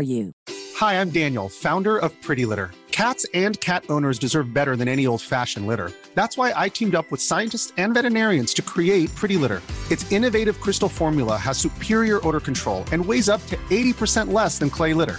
for you. Hi, I'm Daniel, founder of Pretty Litter. Cats and cat owners deserve better than any old fashioned litter. That's why I teamed up with scientists and veterinarians to create Pretty Litter. Its innovative crystal formula has superior odor control and weighs up to 80% less than clay litter.